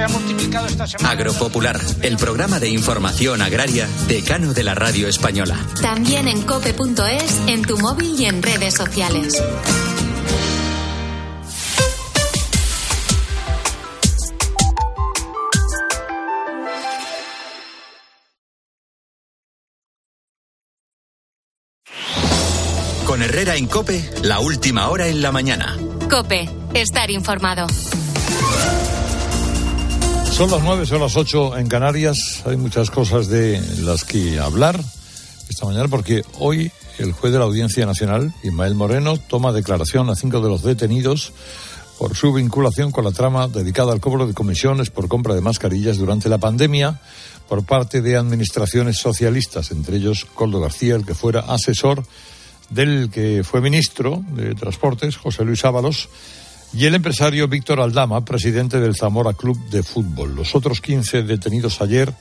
se ha multiplicado esta semana. Agropopular, el programa de información agraria decano de la radio española. También en cope.es, en tu móvil y en redes sociales. Con Herrera en Cope, la última hora en la mañana. Cope, estar informado. Son las nueve, son las ocho en Canarias. Hay muchas cosas de las que hablar esta mañana porque hoy el juez de la Audiencia Nacional, Ismael Moreno, toma declaración a cinco de los detenidos por su vinculación con la trama dedicada al cobro de comisiones por compra de mascarillas durante la pandemia por parte de administraciones socialistas, entre ellos Coldo García, el que fuera asesor del que fue ministro de Transportes, José Luis Ábalos, y el empresario Víctor Aldama, presidente del Zamora Club de Fútbol. Los otros 15 detenidos ayer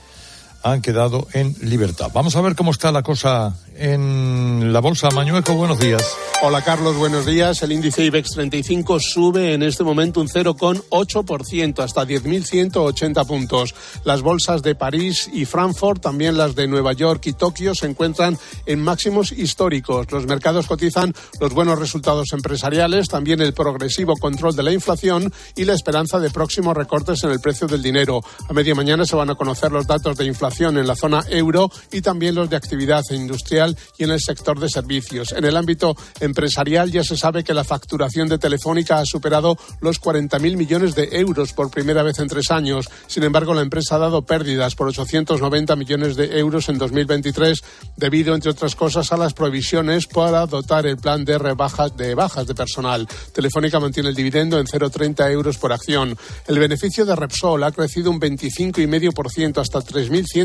han quedado en libertad. Vamos a ver cómo está la cosa en la bolsa. Mañueco, buenos días. Hola Carlos, buenos días. El índice IBEX 35 sube en este momento un 0,8% hasta 10.180 puntos. Las bolsas de París y Frankfurt, también las de Nueva York y Tokio, se encuentran en máximos históricos. Los mercados cotizan los buenos resultados empresariales, también el progresivo control de la inflación y la esperanza de próximos recortes en el precio del dinero. A media mañana se van a conocer los datos de inflación en la zona euro y también los de actividad industrial y en el sector de servicios. En el ámbito empresarial ya se sabe que la facturación de Telefónica ha superado los 40.000 millones de euros por primera vez en tres años. Sin embargo, la empresa ha dado pérdidas por 890 millones de euros en 2023 debido, entre otras cosas, a las provisiones para dotar el plan de rebajas de bajas de personal. Telefónica mantiene el dividendo en 0,30 euros por acción. El beneficio de Repsol ha crecido un 25,5% hasta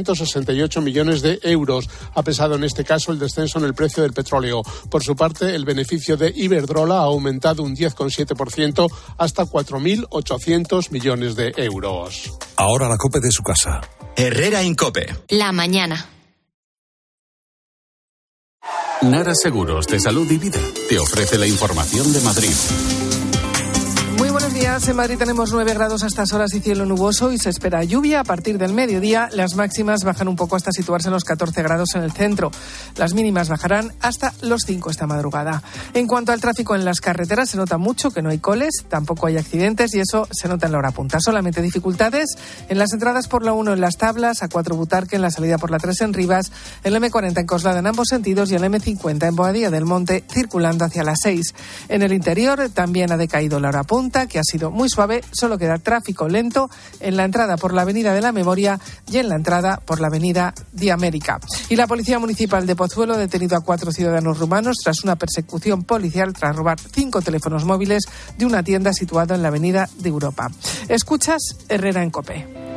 3.168 millones de euros. Ha pesado en este caso el descenso en el precio del petróleo. Por su parte, el beneficio de Iberdrola ha aumentado un 10,7% hasta 4.800 millones de euros. Ahora la cope de su casa. Herrera en Cope. La mañana. Nara Seguros de Salud y Vida te ofrece la información de Madrid. Muy buenos días. En Madrid tenemos 9 grados a estas horas y cielo nuboso y se espera lluvia a partir del mediodía. Las máximas bajan un poco hasta situarse en los 14 grados en el centro. Las mínimas bajarán hasta los 5 esta madrugada. En cuanto al tráfico en las carreteras, se nota mucho que no hay coles, tampoco hay accidentes y eso se nota en la hora punta. Solamente dificultades en las entradas por la 1 en las tablas, a 4 Butarque en la salida por la 3 en Rivas, el M40 en Coslada en ambos sentidos y el M50 en Boadilla del Monte circulando hacia las 6. En el interior también ha decaído la hora punta que ha sido muy suave. Solo queda tráfico lento en la entrada por la Avenida de la Memoria y en la entrada por la Avenida de América. Y la Policía Municipal de Pozuelo ha detenido a cuatro ciudadanos rumanos tras una persecución policial tras robar cinco teléfonos móviles de una tienda situada en la Avenida de Europa. Escuchas Herrera en Cope.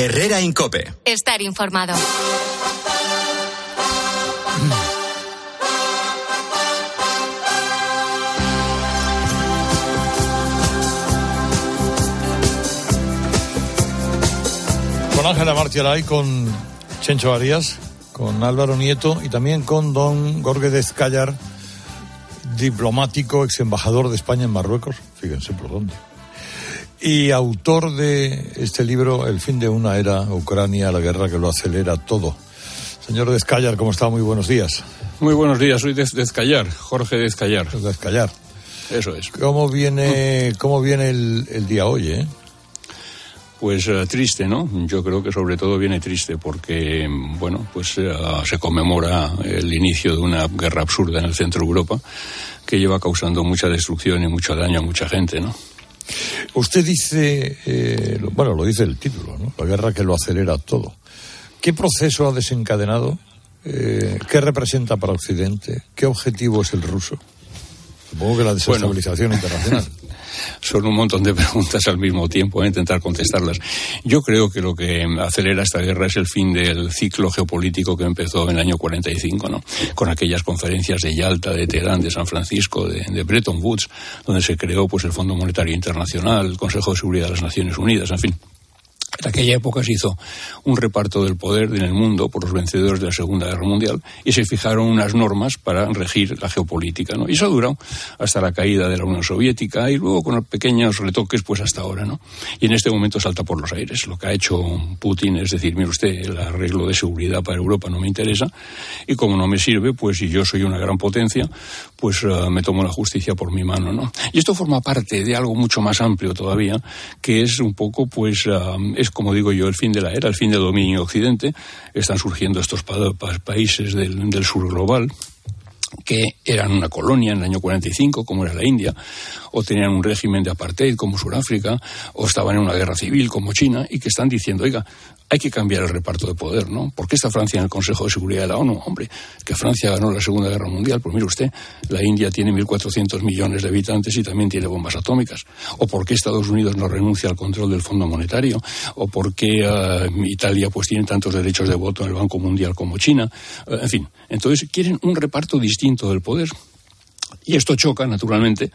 Herrera en Cope. Estar informado. Con Ángela Martialay, con Chencho Arias, con Álvaro Nieto y también con don Jorge Descallar, diplomático, ex embajador de España en Marruecos, fíjense por dónde. Y autor de este libro, El fin de una era, Ucrania, la guerra que lo acelera todo. Señor Descallar, ¿cómo está? Muy buenos días. Muy buenos días, soy Des Descallar, Jorge Descallar. Descallar. Eso es. ¿Cómo viene, cómo viene el, el día hoy, eh? Pues uh, triste, ¿no? Yo creo que sobre todo viene triste porque, bueno, pues uh, se conmemora el inicio de una guerra absurda en el centro de Europa que lleva causando mucha destrucción y mucho daño a mucha gente, ¿no? Usted dice, eh, bueno, lo dice el título, ¿no? La guerra que lo acelera todo. ¿Qué proceso ha desencadenado? Eh, ¿Qué representa para Occidente? ¿Qué objetivo es el ruso? Supongo que la desestabilización bueno. internacional. Son un montón de preguntas al mismo tiempo, a ¿eh? intentar contestarlas. Yo creo que lo que acelera esta guerra es el fin del ciclo geopolítico que empezó en el año 45, ¿no? Con aquellas conferencias de Yalta, de Teherán, de San Francisco, de, de Bretton Woods, donde se creó pues el Fondo Monetario Internacional, el Consejo de Seguridad de las Naciones Unidas, en fin En aquella época se hizo un reparto del poder en el mundo por los vencedores de la Segunda Guerra Mundial y se fijaron unas normas para regir la geopolítica, ¿no? Y eso ha durado hasta la caída de la Unión Soviética y luego con pequeños retoques pues hasta ahora, ¿no? Y en este momento salta por los aires. Lo que ha hecho Putin es decir, mire usted, el arreglo de seguridad para Europa no me interesa y como no me sirve, pues si yo soy una gran potencia, pues uh, me tomo la justicia por mi mano, ¿no? Y esto forma parte de algo mucho más amplio todavía, que es un poco, pues, es como digo yo, el fin de la era, el fin del dominio occidente. Están surgiendo estos pa pa países del, del sur global que eran una colonia en el año 45, como era la India, o tenían un régimen de apartheid, como Sudáfrica, o estaban en una guerra civil, como China, y que están diciendo, oiga, hay que cambiar el reparto de poder, ¿no? ¿Por qué está Francia en el Consejo de Seguridad de la ONU? Hombre, que Francia ganó la Segunda Guerra Mundial, pues mire usted, la India tiene 1.400 millones de habitantes y también tiene bombas atómicas. ¿O por qué Estados Unidos no renuncia al control del Fondo Monetario? ¿O por qué uh, Italia pues tiene tantos derechos de voto en el Banco Mundial como China? Uh, en fin, entonces quieren un reparto distinto del poder. Y esto choca, naturalmente,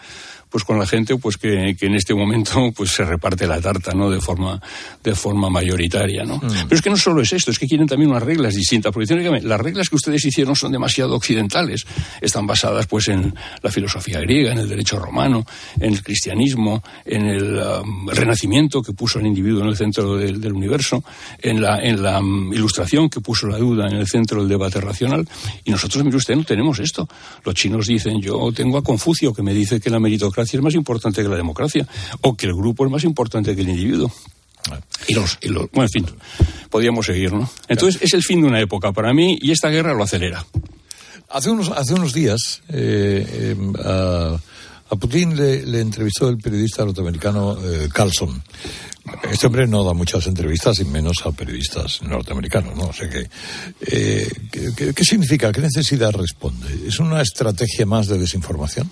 pues con la gente pues que, que, en este momento pues se reparte la tarta no de forma de forma mayoritaria no mm. pero es que no solo es esto es que quieren también unas reglas distintas porque dicen, las reglas que ustedes hicieron son demasiado occidentales. Están basadas pues en la filosofía griega en el derecho romano en el cristianismo en el um, renacimiento que puso al individuo en el centro del, del universo en la en la um, ilustración que puso la duda en el centro del debate racional. Y nosotros mire usted no tenemos esto. Los chinos dicen yo tengo a Confucio que me dice que la meritocracia es más importante que la democracia, o que el grupo es más importante que el individuo. Y los, y los, bueno, en fin, podríamos seguir, ¿no? Entonces es el fin de una época para mí y esta guerra lo acelera. Hace unos, hace unos días eh, eh, a, a, Putin le, le, entrevistó el periodista norteamericano eh, Carlson. Este hombre no da muchas entrevistas y menos a periodistas norteamericanos, ¿no? O sea que, eh, ¿qué, ¿qué significa? ¿Qué necesidad responde? ¿Es una estrategia más de desinformación?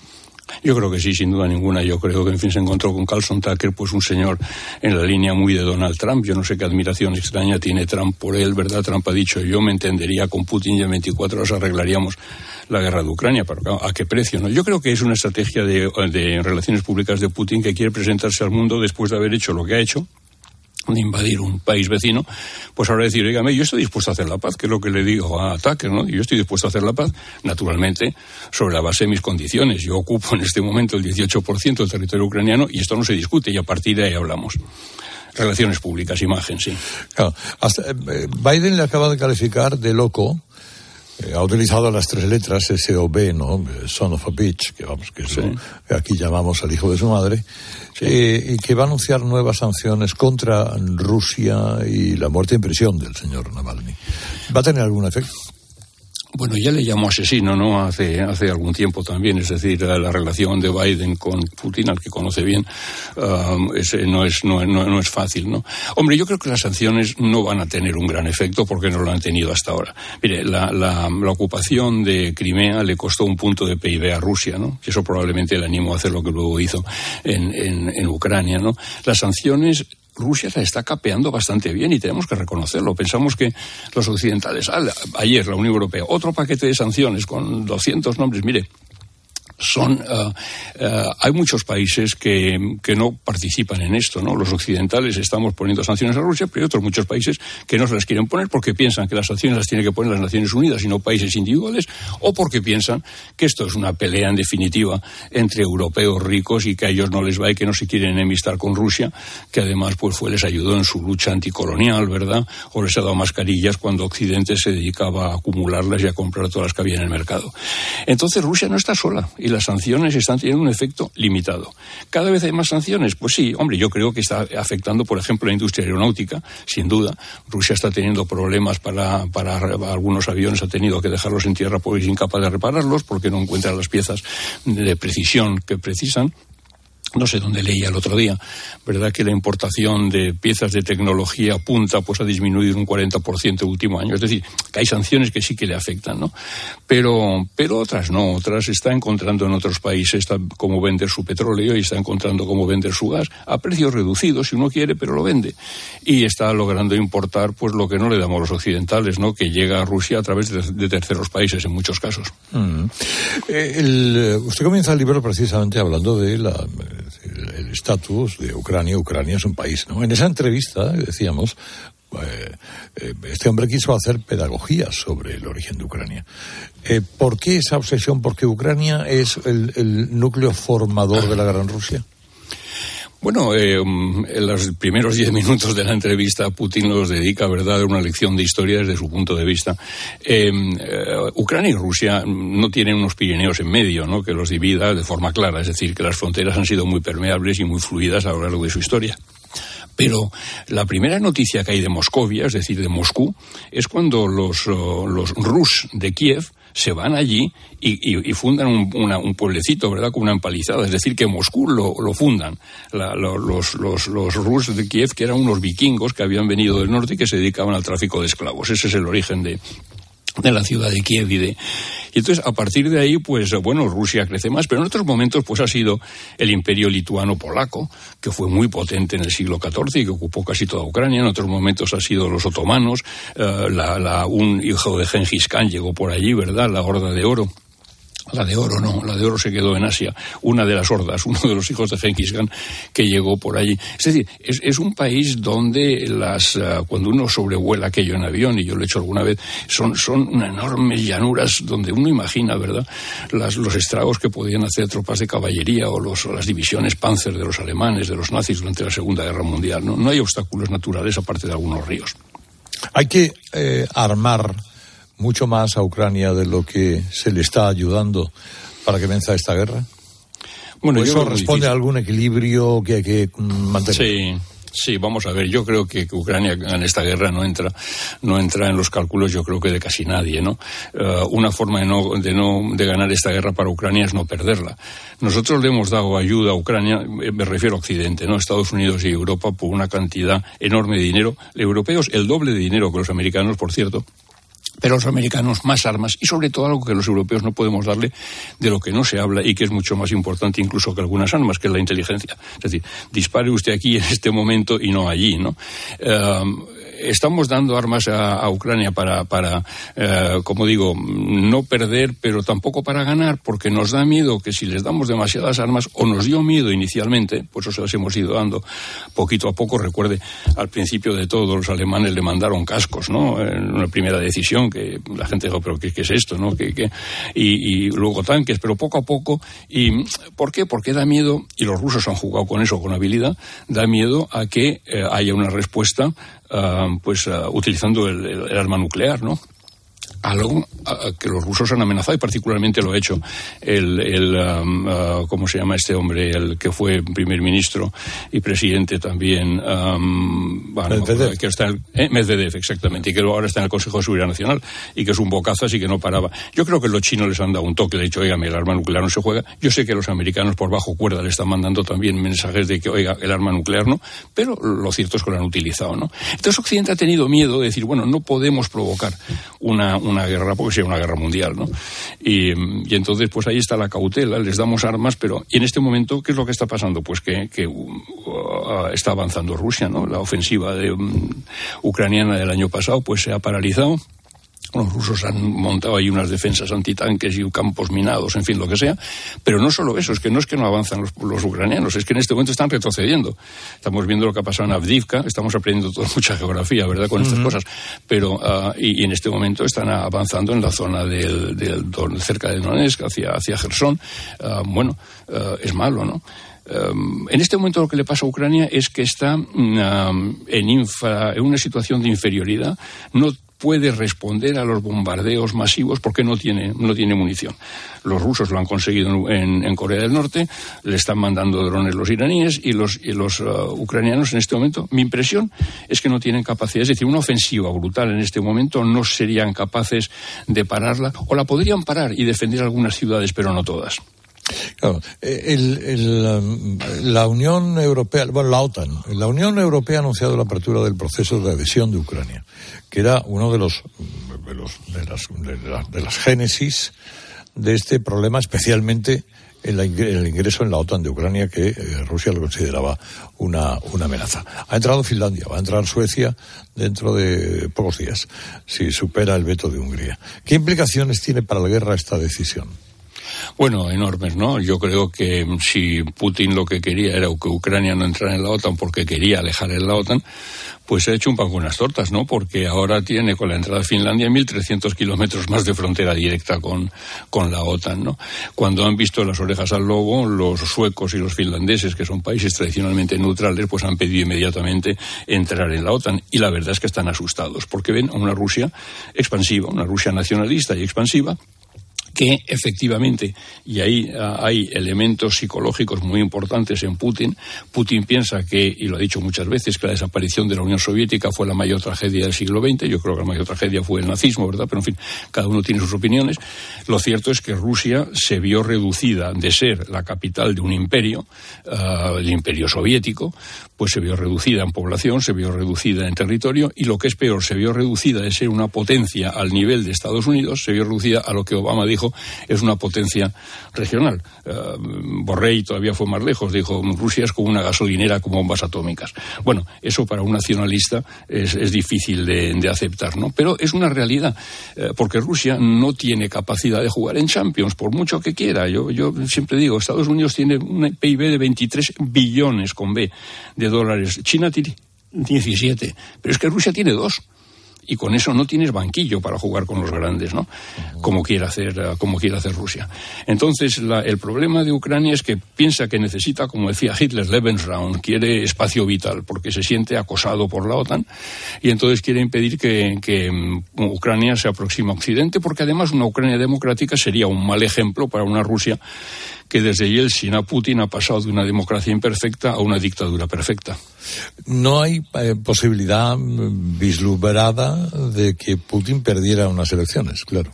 Yo creo que sí, sin duda ninguna. Yo creo que, en fin, se encontró con Carlson Tucker, pues un señor en la línea muy de Donald Trump. Yo no sé qué admiración extraña tiene Trump por él, ¿verdad? Trump ha dicho, yo me entendería con Putin y en 24 horas arreglaríamos la guerra de Ucrania, pero ¿a qué precio? No? Yo creo que es una estrategia de, de relaciones públicas de Putin que quiere presentarse al mundo después de haber hecho lo que ha hecho, de invadir un país vecino, pues ahora decir, oígame, yo estoy dispuesto a hacer la paz, que es lo que le digo a Tucker, ¿no? Yo estoy dispuesto a hacer la paz, naturalmente, sobre la base de mis condiciones. Yo ocupo en este momento el 18% del territorio ucraniano y esto no se discute y a partir de ahí hablamos. Relaciones públicas, imagen, sí. Claro, eh, Biden le acaba de calificar de loco ha utilizado las tres letras SOB, ¿no? Son of a bitch, que vamos, que, eso, sí. que aquí llamamos al hijo de su madre, sí. eh, y que va a anunciar nuevas sanciones contra Rusia y la muerte en prisión del señor Navalny. ¿Va a tener algún efecto? Bueno, ya le llamó asesino, ¿no? Hace, hace algún tiempo también, es decir, la relación de Biden con Putin, al que conoce bien, uh, es, no, es, no, es fácil, ¿no? Hombre, yo creo que las sanciones no van a tener un gran efecto porque no lo han tenido hasta ahora. Mire, la, la, la ocupación de Crimea le costó un punto de PIB a Rusia, ¿no? Y eso probablemente le animó a hacer lo que luego hizo en, en, en Ucrania, ¿no? Las sanciones Rusia se está capeando bastante bien y tenemos que reconocerlo. Pensamos que los occidentales, ayer la Unión Europea, otro paquete de sanciones con 200 nombres, mire, son uh, uh, hay muchos países que, que, no participan en esto, ¿no? Los occidentales estamos poniendo sanciones a Rusia, pero hay otros muchos países que no se las quieren poner porque piensan que las sanciones las tiene que poner las Naciones Unidas y no países individuales, o porque piensan que esto es una pelea en definitiva entre europeos ricos y que a ellos no les va y que no se quieren enemistar con Rusia, que además pues les ayudó en su lucha anticolonial, ¿verdad? O les ha dado mascarillas cuando Occidente se dedicaba a acumularlas y a comprar todas las que había en el mercado. Entonces Rusia no está sola las sanciones están teniendo un efecto limitado. ¿Cada vez hay más sanciones? Pues sí, hombre, yo creo que está afectando, por ejemplo, la industria aeronáutica, sin duda. Rusia está teniendo problemas para, para algunos aviones, ha tenido que dejarlos en tierra porque es incapaz de repararlos, porque no encuentra las piezas de precisión que precisan no sé dónde leía el otro día, ¿verdad? Que la importación de piezas de tecnología punta pues ha disminuido un 40% el último año. Es decir, que hay sanciones que sí que le afectan, ¿no? Pero, pero otras no, otras está encontrando en otros países cómo vender su petróleo y está encontrando cómo vender su gas a precios reducidos si uno quiere, pero lo vende. Y está logrando importar pues lo que no le damos los occidentales, ¿no? Que llega a Rusia a través de, terceros países en muchos casos. Mm. El, usted comienza el libro precisamente hablando de la el, estatus de Ucrania. Ucrania es un país, ¿no? En esa entrevista decíamos, eh, eh, este hombre quiso hacer pedagogía sobre el origen de Ucrania. Eh, ¿Por qué esa obsesión? ¿Porque Ucrania es el, el núcleo formador de la Gran Rusia? Bueno, eh, en los primeros diez minutos de la entrevista Putin los dedica, ¿verdad?, a una lección de historia desde su punto de vista. Eh, eh, Ucrania y Rusia no tienen unos Pirineos en medio, ¿no?, que los divida de forma clara, es decir, que las fronteras han sido muy permeables y muy fluidas a lo largo de su historia. Pero la primera noticia que hay de Moscovia, es decir, de Moscú, es cuando los, los rus de Kiev se van allí y, fundan un, pueblecito, ¿verdad?, con una empalizada. Es decir, que Moscú lo, fundan. los, los, los rusos de Kiev, que eran unos vikingos que habían venido del norte y que se dedicaban al tráfico de esclavos. Ese es el origen de, de la ciudad de Kiev y entonces a partir de ahí pues bueno Rusia crece más pero en otros momentos pues ha sido el imperio lituano polaco que fue muy potente en el siglo XIV y que ocupó casi toda Ucrania. En otros momentos ha sido los otomanos eh, la, un hijo de Gengis Khan llegó por allí verdad la horda de oro la de oro no, la de oro se quedó en Asia, una de las hordas, uno de los hijos de Genghis que llegó por allí. Es decir, es, un país donde las, eh, cuando uno sobrevuela aquello en avión, y yo lo he hecho alguna vez, son, son enormes llanuras donde uno imagina, ¿verdad?, las, los estragos que podían hacer tropas de caballería o, los, las divisiones Panzer de los alemanes, de los nazis durante la Segunda Guerra Mundial. No, no hay obstáculos naturales aparte de algunos ríos. Hay que eh, armar mucho más a Ucrania de lo que se le está ayudando para que venza esta guerra? Bueno, ¿Eso responde a algún equilibrio que hay que mantener? Sí. Sí, vamos a ver. Yo creo que, Ucrania en esta guerra no entra, no entra en los cálculos. Yo creo que de casi nadie, ¿no? Eh, una forma de no, de no, de ganar esta guerra para Ucrania es no perderla. Nosotros le hemos dado ayuda a Ucrania, eh, me refiero a Occidente, ¿no? Estados Unidos y Europa por una cantidad enorme de dinero. Europeos el doble de dinero que los americanos, por cierto pero los americanos más armas y sobre todo algo que los europeos no podemos darle de lo que no se habla y que es mucho más importante incluso que algunas armas, que es la inteligencia. Es decir, dispare usted aquí en este momento y no allí, ¿no? Eh, estamos dando armas a, Ucrania para, para eh, como digo, no perder, pero tampoco para ganar, porque nos da miedo que si les damos demasiadas armas, o nos dio miedo inicialmente, por eso se las hemos ido dando poquito a poco. Recuerde, al principio de todo, los alemanes le mandaron cascos, ¿no? En una primera decisión, que la gente dijo, pero ¿qué, es esto, no? ¿Qué, Y, luego tanques, pero poco a poco. ¿Y por qué? Porque da miedo, y los rusos han jugado con eso con habilidad, da miedo a que eh, haya una respuesta Ah, pues ah, utilizando el, arma nuclear, ¿no? Algo que los rusos han amenazado y particularmente lo ha hecho el, el um, uh, ¿cómo se llama este hombre? El que fue primer ministro y presidente también um, Medvedev. que está en eh, Medvedev, exactamente, y que ahora está en el Consejo de Seguridad Nacional y que es un bocazas y que no paraba. Yo creo que los chinos les han dado un toque, le han dicho, oiga, el arma nuclear no se juega. Yo sé que los americanos por bajo cuerda le están mandando también mensajes de que, oiga, el arma nuclear no, pero lo cierto es que lo han utilizado, ¿no? Entonces Occidente ha tenido miedo de decir, bueno, no podemos provocar una una guerra, porque sería una guerra mundial, ¿no? Y, entonces, pues ahí está la cautela, les damos armas, pero y en este momento, ¿qué es lo que está pasando? Pues que, uh, está avanzando Rusia, ¿no? La ofensiva de, um, ucraniana del año pasado, pues se ha paralizado los rusos han montado ahí unas defensas antitanques y campos minados, en fin, lo que sea. Pero no solo eso, es que no es que no avanzan los, ucranianos, es que en este momento están retrocediendo. Estamos viendo lo que ha pasado en Avdivka, estamos aprendiendo toda mucha geografía, ¿verdad?, con estas cosas. Pero, uh, y, en este momento están avanzando en la zona del, del, cerca de Donetsk, hacia, hacia Gerson. Uh, bueno, uh, es malo, ¿no? Um, en este momento lo que le pasa a Ucrania es que está um, en, infra, en, una situación de inferioridad. No puede responder a los bombardeos masivos porque no tiene, no tiene munición. Los rusos lo han conseguido en, Corea del Norte, le están mandando drones los iraníes y los, y los uh, ucranianos en este momento. Mi impresión es que no tienen capacidad, es decir, una ofensiva brutal en este momento no serían capaces de pararla o la podrían parar y defender algunas ciudades, pero no todas. Claro, um, la Unión Europea, bueno, la OTAN, la Unión Europea ha anunciado la apertura del proceso de adhesión de Ucrania, que era uno de los de, los, de, las, de, las génesis de este problema, especialmente el, el, ingreso en la OTAN de Ucrania, que eh, Rusia lo consideraba una, una amenaza. Ha entrado Finlandia, va a entrar Suecia dentro de pocos días, si supera el veto de Hungría. ¿Qué implicaciones tiene para la guerra esta decisión? Bueno, enormes, ¿no? Yo creo que si Putin lo que quería era que Ucrania no entrara en la OTAN porque quería alejar en la OTAN, pues se ha hecho un pan con unas tortas, ¿no? Porque ahora tiene con la entrada de Finlandia 1.300 kilómetros más de frontera directa con, con la OTAN, ¿no? Cuando han visto las orejas al lobo, los suecos y los finlandeses, que son países tradicionalmente neutrales, pues han pedido inmediatamente entrar en la OTAN. Y la verdad es que están asustados, porque ven a una Rusia expansiva, una Rusia nacionalista y expansiva, que efectivamente, y ahí ah, hay elementos psicológicos muy importantes en Putin, Putin piensa que, y lo ha dicho muchas veces, que la desaparición de la Unión Soviética fue la mayor tragedia del siglo XX, yo creo que la mayor tragedia fue el nazismo, ¿verdad? Pero en fin, cada uno tiene sus opiniones. Lo cierto es que Rusia se vio reducida de ser la capital de un imperio, uh, el imperio soviético, pues se vio reducida en población, se vio reducida en territorio, y lo que es peor, se vio reducida de ser una potencia al nivel de Estados Unidos, se vio reducida a lo que Obama dijo es una potencia regional. Uh, Borrell todavía fue más lejos, dijo Rusia es como una gasolinera con bombas atómicas. Bueno, eso para un nacionalista es, difícil de, aceptar, ¿no? Pero es una realidad, uh, porque Rusia no tiene capacidad de jugar en Champions, por mucho que quiera. Yo, yo siempre digo, Estados Unidos tiene un PIB de 23 billones con B de dólares. China tiene 17, pero es que Rusia tiene dos y con eso no tienes banquillo para jugar con los grandes, ¿no? Como quiere hacer, eh, como quiere hacer Rusia. Entonces, la, el problema de Ucrania es que piensa que necesita, como decía Hitler, Lebensraum, quiere espacio vital, porque se siente acosado por la OTAN, y entonces quiere impedir que, que um, Ucrania se aproxime a Occidente, porque además una Ucrania democrática sería un mal ejemplo para una Rusia que desde Yeltsin a Putin ha pasado de una democracia imperfecta a una dictadura perfecta. No hay eh, posibilidad mm, de que Putin perdiera unas elecciones, claro.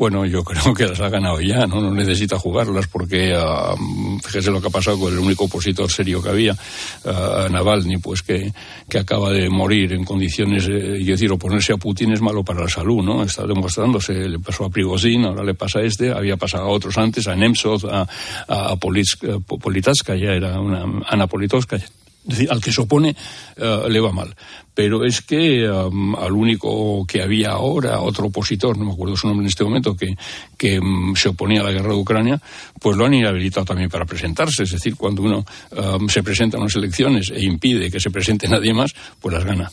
Bueno, yo creo que las ha ganado ya, ¿no? No necesita jugarlas porque, uh, fíjese lo que ha pasado con el único opositor serio que había, uh, Navalny, pues que, que, acaba de morir en condiciones, eh, decir, oponerse a Putin es malo para la salud, ¿no? Está demostrándose, le pasó a Prigozhin, ahora le pasa a este, había pasado a otros antes, a Nemtsov, a, a, a Politskaya, era una Ana Politkovskaya es decir, al que se opone uh, le va mal. Pero es que um, al único que había ahora, otro opositor, no me acuerdo su nombre en este momento, que, que um, se oponía a la guerra de Ucrania, pues lo han inhabilitado también para presentarse. Es decir, cuando uno um, se presenta a unas elecciones e impide que se presente nadie más, pues las gana.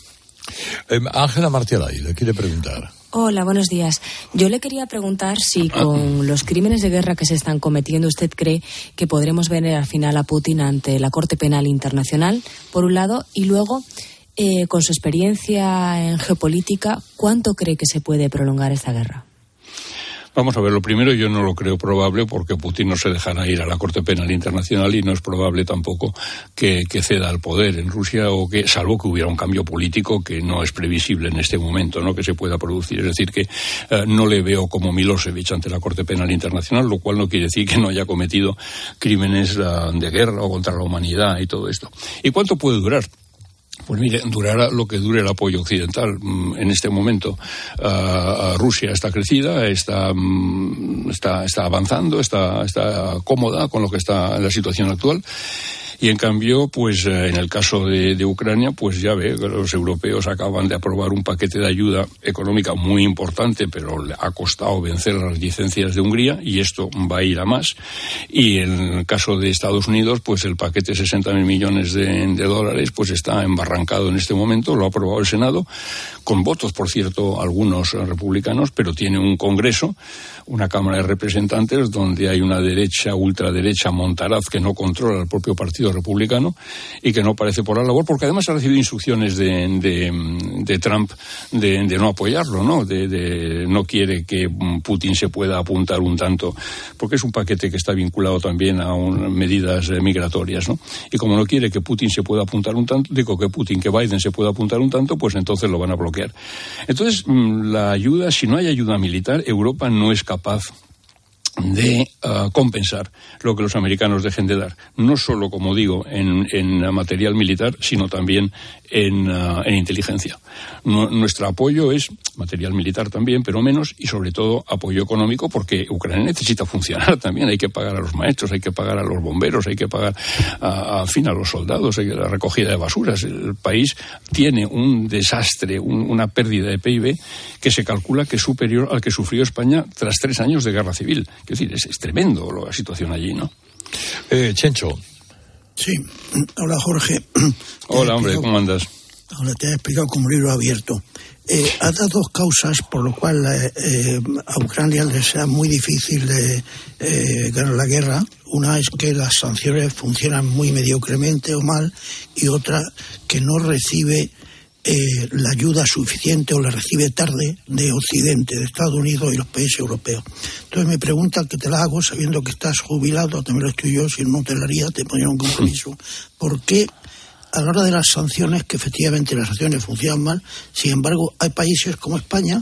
Ángela Martialay le quiere preguntar. Hola, buenos días. Yo le quería preguntar si con los crímenes de guerra que se están cometiendo usted cree que podremos ver al final a Putin ante la Corte Penal Internacional, por un lado, y luego, eh, con su experiencia en geopolítica, ¿cuánto cree que se puede prolongar esta guerra? Vamos a ver, lo primero yo no lo creo probable porque Putin no se dejará ir a la Corte Penal Internacional y no es probable tampoco que, ceda al poder en Rusia o que, salvo que hubiera un cambio político que no es previsible en este momento, ¿no? Que se pueda producir. Es decir, que eh, no le veo como Milosevic ante la Corte Penal Internacional, lo cual no quiere decir que no haya cometido crímenes uh, de guerra o contra la humanidad y todo esto. ¿Y cuánto puede durar? Pues mire, durará lo que dure el apoyo occidental. En este momento uh, Rusia está crecida, está, um, está, está avanzando, está, está cómoda con lo que está en la situación actual. Y en cambio, pues en el caso de, de, Ucrania, pues ya ve los europeos acaban de aprobar un paquete de ayuda económica muy importante, pero le ha costado vencer las reticencias de Hungría y esto va a ir a más. Y en el caso de Estados Unidos, pues el paquete de 60 mil millones de dólares, pues está embarrancado en este momento, lo ha aprobado el Senado, con votos, por cierto, algunos republicanos, pero tiene un Congreso, una Cámara de Representantes, donde hay una derecha, ultraderecha, montaraz, que no controla el propio partido republicano y que no parece por la labor, porque además ha recibido instrucciones de, de, Trump de, no apoyarlo, ¿no? De, no quiere que Putin se pueda apuntar un tanto, porque es un paquete que está vinculado también a un, medidas migratorias, ¿no? Y como no quiere que Putin se pueda apuntar un tanto, digo que Putin, que Biden se pueda apuntar un tanto, pues entonces lo van a bloquear. Entonces, la ayuda, si no hay ayuda militar, Europa no es capaz de compensar lo que los americanos dejen de dar, no solo, como digo, en, en material militar, sino también en, uh, en inteligencia. Nuestro apoyo es material militar también, pero menos, y sobre todo apoyo económico, porque Ucrania necesita funcionar también. Hay que pagar a los maestros, hay que pagar a los bomberos, hay que pagar, a, fin, a los soldados, hay la recogida de basuras. El país tiene un desastre, un, una pérdida de PIB que se calcula que es superior al que sufrió España tras tres años de guerra civil Es decir, es, tremendo la situación allí, ¿no? Eh, Chencho. Sí, hola Jorge. Hola hombre, ¿cómo andas? Ahora te he explicado como libro abierto. Eh, ha dado dos causas por lo cual eh, eh, a Ucrania le sea muy difícil eh, ganar la guerra. Una es que las sanciones funcionan muy mediocremente o mal y otra que no recibe la ayuda suficiente o la recibe tarde de Occidente, de Estados Unidos y los países europeos. Entonces me pregunta que te la hago sabiendo que estás jubilado, también lo estoy yo, si no te la haría, te ponía un compromiso. ¿Por qué a la hora de las sanciones, que efectivamente las sanciones funcionan mal, sin embargo, hay países como España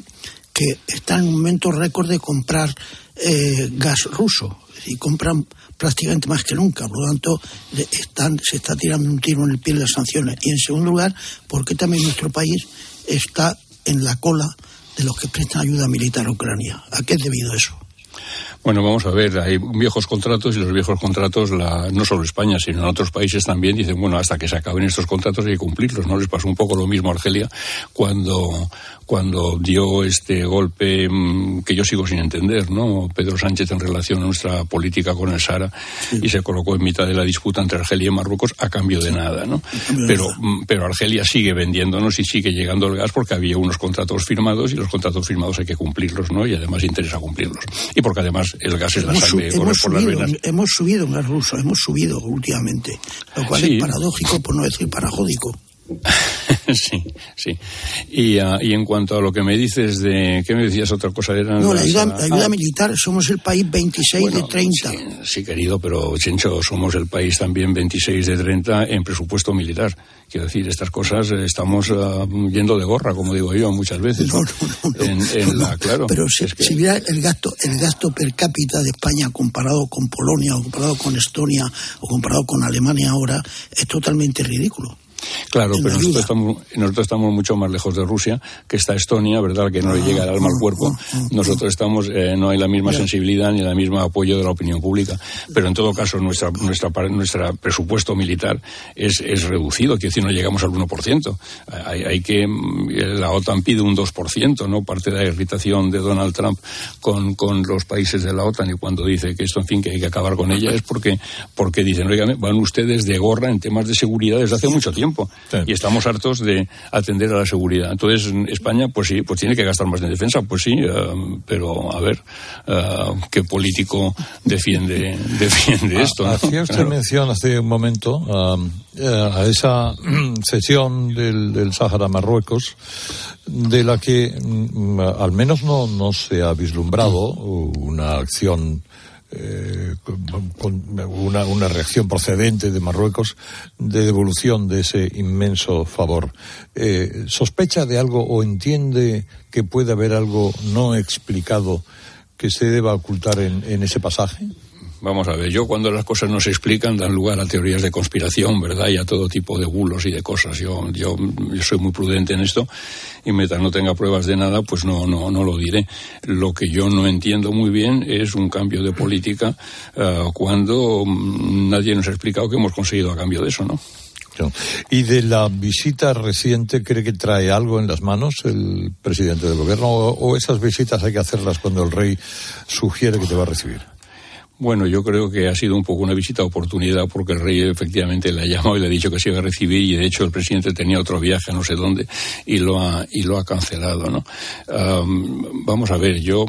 que están en un momento récord de comprar eh, gas ruso y compran prácticamente más que nunca. Por lo tanto, se está tirando un tiro en el pie de las sanciones. Y en segundo lugar, ¿por qué también nuestro país está en la cola de los que prestan ayuda militar a Ucrania? ¿A qué es debido eso? Bueno, vamos a ver, hay viejos contratos y los viejos contratos, la, no solo España, sino en otros países también, dicen, bueno, hasta que se acaben estos contratos hay que cumplirlos, ¿no? Les pasó un poco lo mismo a Argelia cuando, cuando dio este golpe mm, que yo sigo sin entender, ¿no? Pedro Sánchez en relación a nuestra política con el Sahara y se colocó en mitad de la disputa entre Argelia y Marruecos a cambio de nada, ¿no? Pero, mm, pero Argelia sigue vendiéndonos y sigue llegando el gas porque había unos contratos firmados y los contratos firmados hay que cumplirlos, ¿no? Y además interesa cumplirlos. Y porque además el gas es la sangre, hemos, subido, Hemos subido en gas ruso, hemos subido últimamente, lo cual es paradójico, por no decir parajódico. sí, sí. Y, uh, y, en cuanto a lo que me dices de... ¿Qué me decías otra cosa? Era no, la ayuda, la ayuda ah, militar, somos el país 26 de 30. Sí, sí, querido, pero Chencho, somos el país también 26 de 30 en presupuesto militar. Quiero decir, estas cosas eh, estamos uh, yendo de gorra, como digo yo muchas veces. No, no, no. En, en la, claro, pero si, es que... si mira el gasto, el gasto per cápita de España comparado con Polonia o comparado con Estonia o comparado con Alemania ahora, es totalmente ridículo. Claro, pero nosotros estamos, nosotros estamos, mucho más lejos de Rusia, que está Estonia, ¿verdad? Que no le llega el alma al cuerpo. Nosotros estamos, eh, no hay la misma sensibilidad ni el mismo apoyo de la opinión pública. Pero en todo caso, nuestra, nuestra, nuestro presupuesto militar es, es reducido, que decir, no llegamos al 1%. Hay, hay que, mm, la OTAN pide un 2%, ¿no? Parte de la irritación de Donald Trump con, con los países de la OTAN y cuando dice que esto, en fin, que hay que acabar con ella es porque, porque dicen, oigan, van ustedes de gorra en temas de seguridad desde hace mucho tiempo y estamos hartos de atender a la seguridad. Entonces, España, pues sí, pues tiene que gastar más en defensa, pues sí, eh, pero a ver, eh, ¿qué político defiende, defiende esto? Hacía usted mención hace un momento eh, a esa cesión del, del Marruecos, de la que mm, al menos no, no se ha vislumbrado una acción eh, con una, una, reacción procedente de Marruecos de devolución de ese inmenso favor. Eh, ¿Sospecha de algo o entiende que puede haber algo no explicado que se deba ocultar en, en ese pasaje? Vamos a ver, yo cuando las cosas no se explican dan lugar a teorías de conspiración, ¿verdad? Y a todo tipo de bulos y de cosas. Yo, yo, soy muy prudente en esto y mientras no tenga pruebas de nada, pues no, no, no lo diré. Lo que yo no entiendo muy bien es un cambio de política uh, cuando mm, nadie nos ha explicado que hemos conseguido a cambio de eso, ¿no? ¿Y de la visita reciente cree que trae algo en las manos el presidente del gobierno o esas visitas hay que hacerlas cuando el rey sugiere que te va a recibir? Bueno, yo creo que ha sido un poco una visita oportunidad porque el rey efectivamente le ha llamado y le ha dicho que se iba a recibir y de hecho el presidente tenía otro viaje no sé dónde y lo ha, y lo ha cancelado, ¿no? Vamos a ver, yo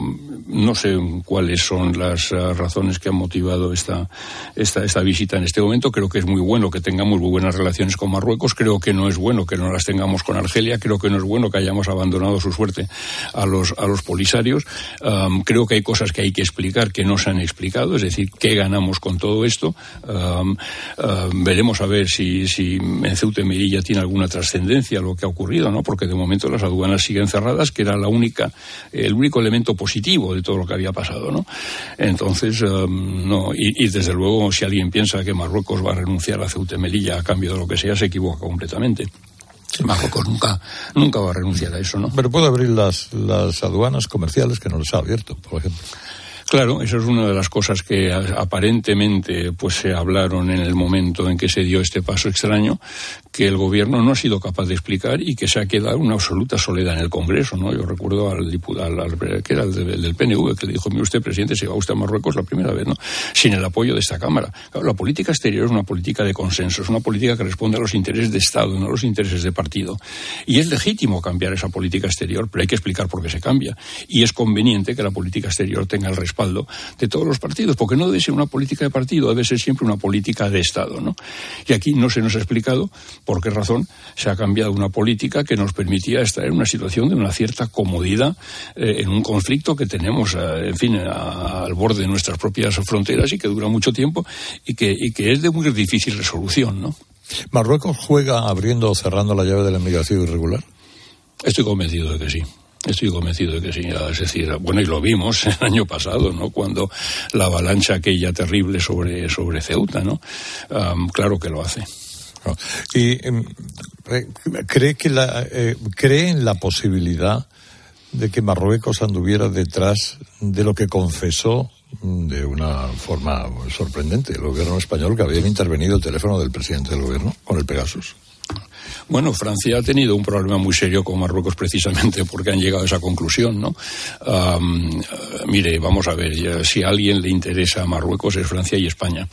no sé cuáles son las uh, razones que han motivado esta, esta, esta visita en este momento. Creo que es muy bueno que tengamos muy buenas relaciones con Marruecos. Creo que no es bueno que no las tengamos con Argelia. Creo que no es bueno que hayamos abandonado su suerte a los, a los polisarios. Creo que hay cosas que hay que explicar que no se han explicado es decir, qué ganamos con todo esto. veremos a ver si, si en Ceuta y Melilla tiene alguna trascendencia lo que ha ocurrido, ¿no? Porque de momento las aduanas siguen cerradas, que era la única, el único elemento positivo de todo lo que había pasado, ¿no? Entonces, no, y, desde luego, si alguien piensa que Marruecos va a renunciar a Ceuta y Melilla a cambio de lo que sea, se equivoca completamente. Marruecos nunca, nunca va a renunciar a eso, ¿no? Pero puede abrir las, las aduanas comerciales que no les ha abierto, por ejemplo. Claro, eso es una de las cosas que aparentemente pues se hablaron en el momento en que se dio este paso extraño, que el gobierno no ha sido capaz de explicar y que se ha quedado una absoluta soledad en el Congreso, ¿no? Yo recuerdo al diputado, que era el del PNV, que le dijo, mire usted, presidente, se va usted a Marruecos la primera vez, ¿no? Sin el apoyo de esta Cámara. la política exterior es una política de consenso, es una política que responde a los intereses de Estado, no a los intereses de partido. Y es legítimo cambiar esa política exterior, pero hay que explicar por qué se cambia. Y es conveniente que la política exterior tenga el respaldo de todos los partidos, porque no debe ser una política de partido, debe ser siempre una política de Estado. ¿no? Y aquí no se nos ha explicado por qué razón se ha cambiado una política que nos permitía estar en una situación de una cierta comodidad eh, en un conflicto que tenemos, eh, en fin, al borde de nuestras propias fronteras y que dura mucho tiempo y que, y que es de muy difícil resolución. ¿no? ¿Marruecos juega abriendo o cerrando la llave de la inmigración irregular? Estoy convencido de que sí. Estoy convencido de que sí. Es decir, bueno, y lo vimos el año pasado, ¿no? Cuando la avalancha aquella terrible sobre, sobre Ceuta, ¿no? claro que lo hace. ¿Y em, cree, que la, eh, cree en la posibilidad de que Marruecos anduviera detrás de lo que confesó de una forma sorprendente el gobierno español que había intervenido el teléfono del presidente del gobierno con el Pegasus? Bueno, Francia ha tenido un problema muy serio con Marruecos precisamente porque han llegado a esa conclusión, ¿no? mire, vamos a ver, si a alguien le interesa a Marruecos es Francia y España.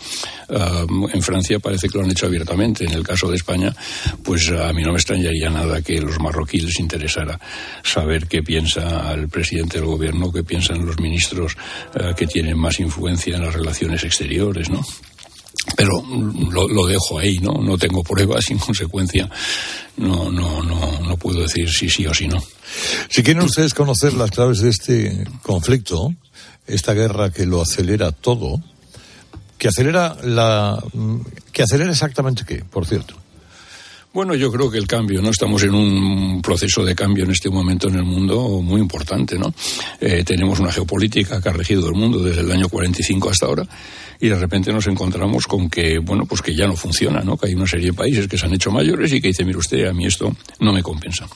en Francia parece que lo han hecho abiertamente. En el caso de España, pues a mí no me extrañaría nada que los marroquíes les interesara saber qué piensa el presidente del gobierno, qué piensan los ministros eh, que tienen más influencia en las relaciones exteriores, ¿no? Pero lo, dejo ahí, ¿no? No tengo pruebas en consecuencia no, no, no, no puedo decir si sí o si no. Si quieren ustedes conocer las claves de este conflicto, esta guerra que lo acelera todo, que acelera la, que acelera exactamente qué, por cierto. Bueno, yo creo que el cambio, ¿no? Estamos en un proceso de cambio en este momento en el mundo muy importante, ¿no? Eh, tenemos una geopolítica que ha regido el mundo desde el año 45 hasta ahora y de repente nos encontramos con que, bueno, pues que ya no funciona, ¿no? Que hay una serie de países que se han hecho mayores y que dice, mire usted, a mí esto no me compensa.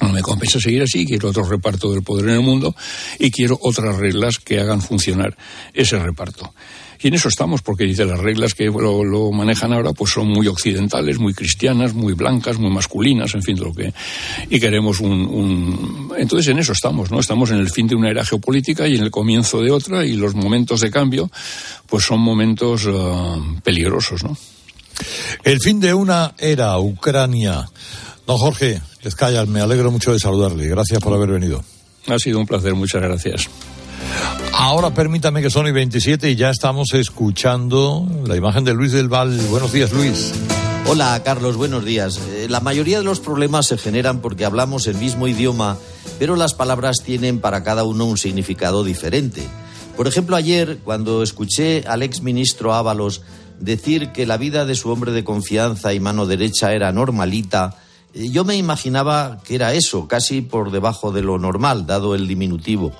No me compensa seguir así, quiero otro reparto del poder en el mundo y quiero otras reglas que hagan funcionar ese reparto. Y en eso estamos, porque dice las reglas que lo, manejan ahora pues son muy occidentales, muy cristianas, muy blancas, muy masculinas, en fin, lo que... Y queremos un, Entonces en eso estamos, ¿no? Estamos en el fin de una era geopolítica y en el comienzo de otra y los momentos de cambio pues son momentos eh, peligrosos, ¿no? El fin de una era, Ucrania. Don Jorge Descayas, me alegro mucho de saludarle. Gracias por haber venido. Ha sido un placer, muchas gracias. Ahora permítame que son y 27 y ya estamos escuchando la imagen de Luis del Val. Buenos días, Luis. Hola, Carlos, buenos días. Eh, la mayoría de los problemas se generan porque hablamos el mismo idioma, pero las palabras tienen para cada uno un significado diferente. Por ejemplo, ayer, cuando escuché al ex ministro Ábalos decir que la vida de su hombre de confianza y mano derecha era normalita, eh, yo me imaginaba que era eso, casi por debajo de lo normal, dado el diminutivo.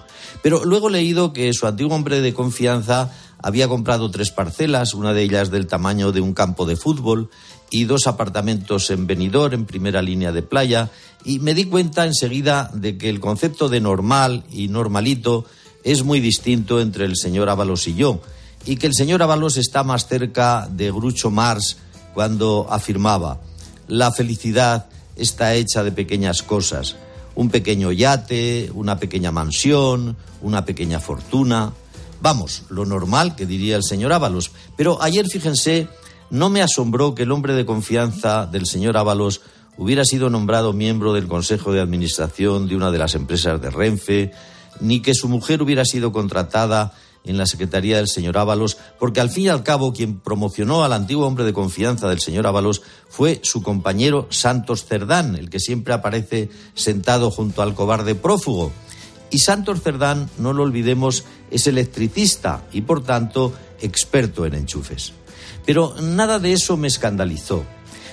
Pero luego he leído que su antiguo hombre de confianza había comprado tres parcelas, una de ellas del tamaño de un campo de fútbol, y dos apartamentos en Benidorm, en primera línea de playa, y me di cuenta enseguida de que el concepto de normal y normalito es muy distinto entre el señor Ábalos y yo, y que el señor Ábalos está más cerca de Grucho Mars cuando afirmaba la felicidad está hecha de pequeñas cosas un pequeño yate, una pequeña mansión, una pequeña fortuna. Vamos, lo normal que diría el señor Ábalos. Pero ayer, fíjense, no me asombró que el hombre de confianza del señor Ábalos hubiera sido nombrado miembro del Consejo de Administración de una de las empresas de Renfe, ni que su mujer hubiera sido contratada en la Secretaría del señor Ábalos, porque al fin y al cabo quien promocionó al antiguo hombre de confianza del señor Ábalos fue su compañero Santos Cerdán, el que siempre aparece sentado junto al cobarde prófugo. Y Santos Cerdán, no lo olvidemos, es electricista y por tanto experto en enchufes. Pero nada de eso me escandalizó.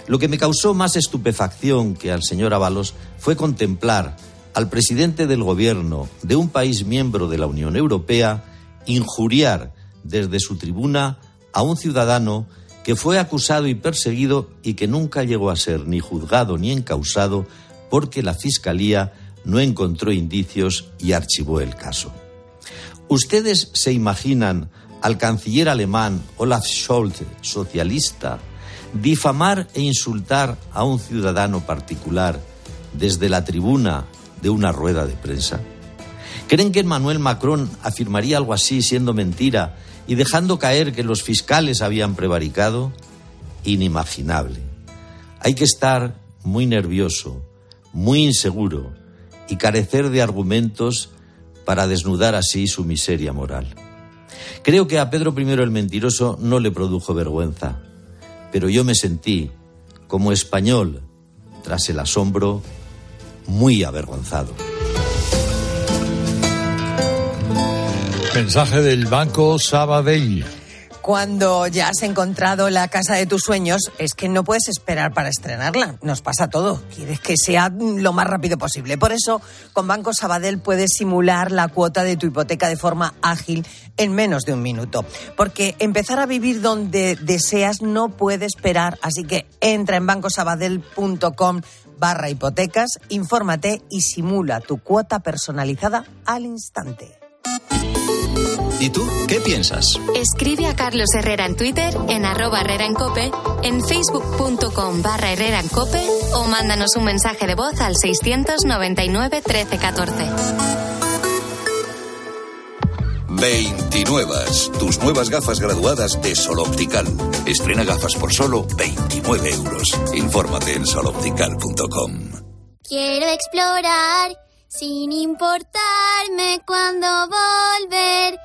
Lo que me causó más estupefacción que al señor Ábalos fue contemplar al presidente del gobierno de un país miembro de la Unión Europea injuriar desde su tribuna a un ciudadano que fue acusado y perseguido y que nunca llegó a ser ni juzgado ni encausado porque la Fiscalía no encontró indicios y archivó el caso. ¿Ustedes se imaginan al canciller alemán Olaf Scholz, socialista, difamar e insultar a un ciudadano particular desde la tribuna de una rueda de prensa? ¿Creen que Emmanuel Macron afirmaría algo así siendo mentira y dejando caer que los fiscales habían prevaricado? Inimaginable. Hay que estar muy nervioso, muy inseguro y carecer de argumentos para desnudar así su miseria moral. Creo que a Pedro I el mentiroso no le produjo vergüenza, pero yo me sentí, como español, tras el asombro, muy avergonzado. Mensaje del Banco Sabadell. Cuando ya has encontrado la casa de tus sueños, es que no puedes esperar para estrenarla. Nos pasa todo. Quieres que sea lo más rápido posible. Por eso, con Banco Sabadell puedes simular la cuota de tu hipoteca de forma ágil en menos de un minuto. Porque empezar a vivir donde deseas no puede esperar. Así que entra en bancosabadell.com barra hipotecas, infórmate y simula tu cuota personalizada al instante. ¿Y tú qué piensas? Escribe a Carlos Herrera en Twitter, en arroba Herrera en Cope, en facebook.com barra Herrera en Cope o mándanos un mensaje de voz al 699 1314. 29. Tus nuevas gafas graduadas de Sol Optical. Estrena gafas por solo 29 euros. Infórmate en soloptical.com. Quiero explorar sin importarme cuándo volver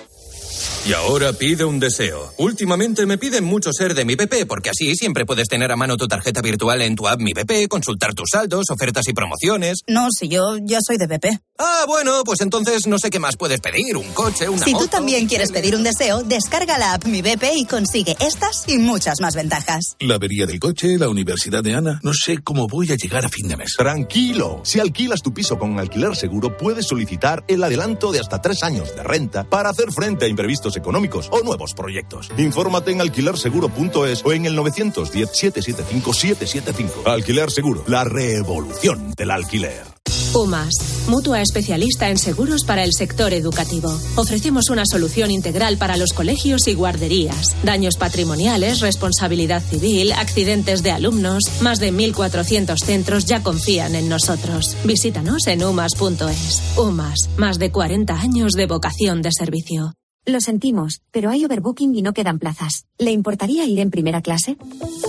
Y ahora pide un deseo. Últimamente me piden mucho ser de mi PP, porque así siempre puedes tener a mano tu tarjeta virtual en tu app Mi PP, consultar tus saldos, ofertas y promociones. No, si yo ya soy de PP. Ah, bueno, pues entonces no sé qué más puedes pedir, un coche, una Si moto. tú también quieres pedir un deseo, descarga la app Mi BP y consigue estas y muchas más ventajas. La avería del coche, la universidad de Ana. No sé cómo voy a llegar a fin de mes. Tranquilo, si alquilas tu piso con alquiler seguro, puedes solicitar el adelanto de hasta tres años de renta para hacer frente a imprevistos económicos o nuevos proyectos. Infórmate en alquilerseguro.es o en el 910-775-775. Alquiler Seguro, la revolución del alquiler. UMAS, mutua especialista en seguros para el sector educativo. Ofrecemos una solución integral para los colegios y guarderías. Daños patrimoniales, responsabilidad civil, accidentes de alumnos. Más de 1.400 centros ya confían en nosotros. Visítanos en umas.es. UMAS, más de 40 años de vocación de servicio. Lo sentimos, pero hay overbooking y no quedan plazas. ¿Le importaría ir en primera clase?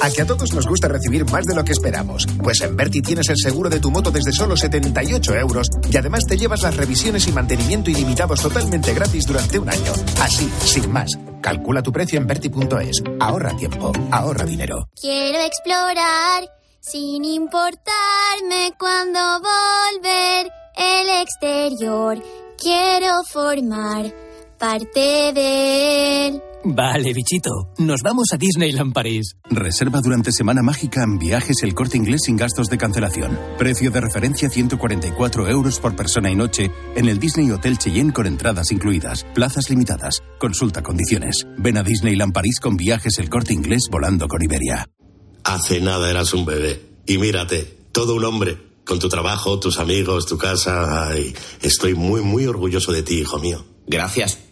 A que a todos nos gusta recibir más de lo que esperamos. Pues en Berti tienes el seguro de tu moto desde solo 78 euros y además te llevas las revisiones y mantenimiento ilimitados totalmente gratis durante un año. Así, sin más. Calcula tu precio en Berti.es. Ahorra tiempo, ahorra dinero. Quiero explorar sin importarme cuándo volver el exterior. Quiero formar parte de él. Vale, bichito. Nos vamos a Disneyland París. Reserva durante Semana Mágica en viajes el corte inglés sin gastos de cancelación. Precio de referencia 144 euros por persona y noche en el Disney Hotel Cheyenne con entradas incluidas. Plazas limitadas. Consulta condiciones. Ven a Disneyland París con viajes el corte inglés volando con Iberia. Hace nada eras un bebé. Y mírate, todo un hombre con tu trabajo, tus amigos, tu casa. Ay, estoy muy, muy orgulloso de ti, hijo mío. Gracias.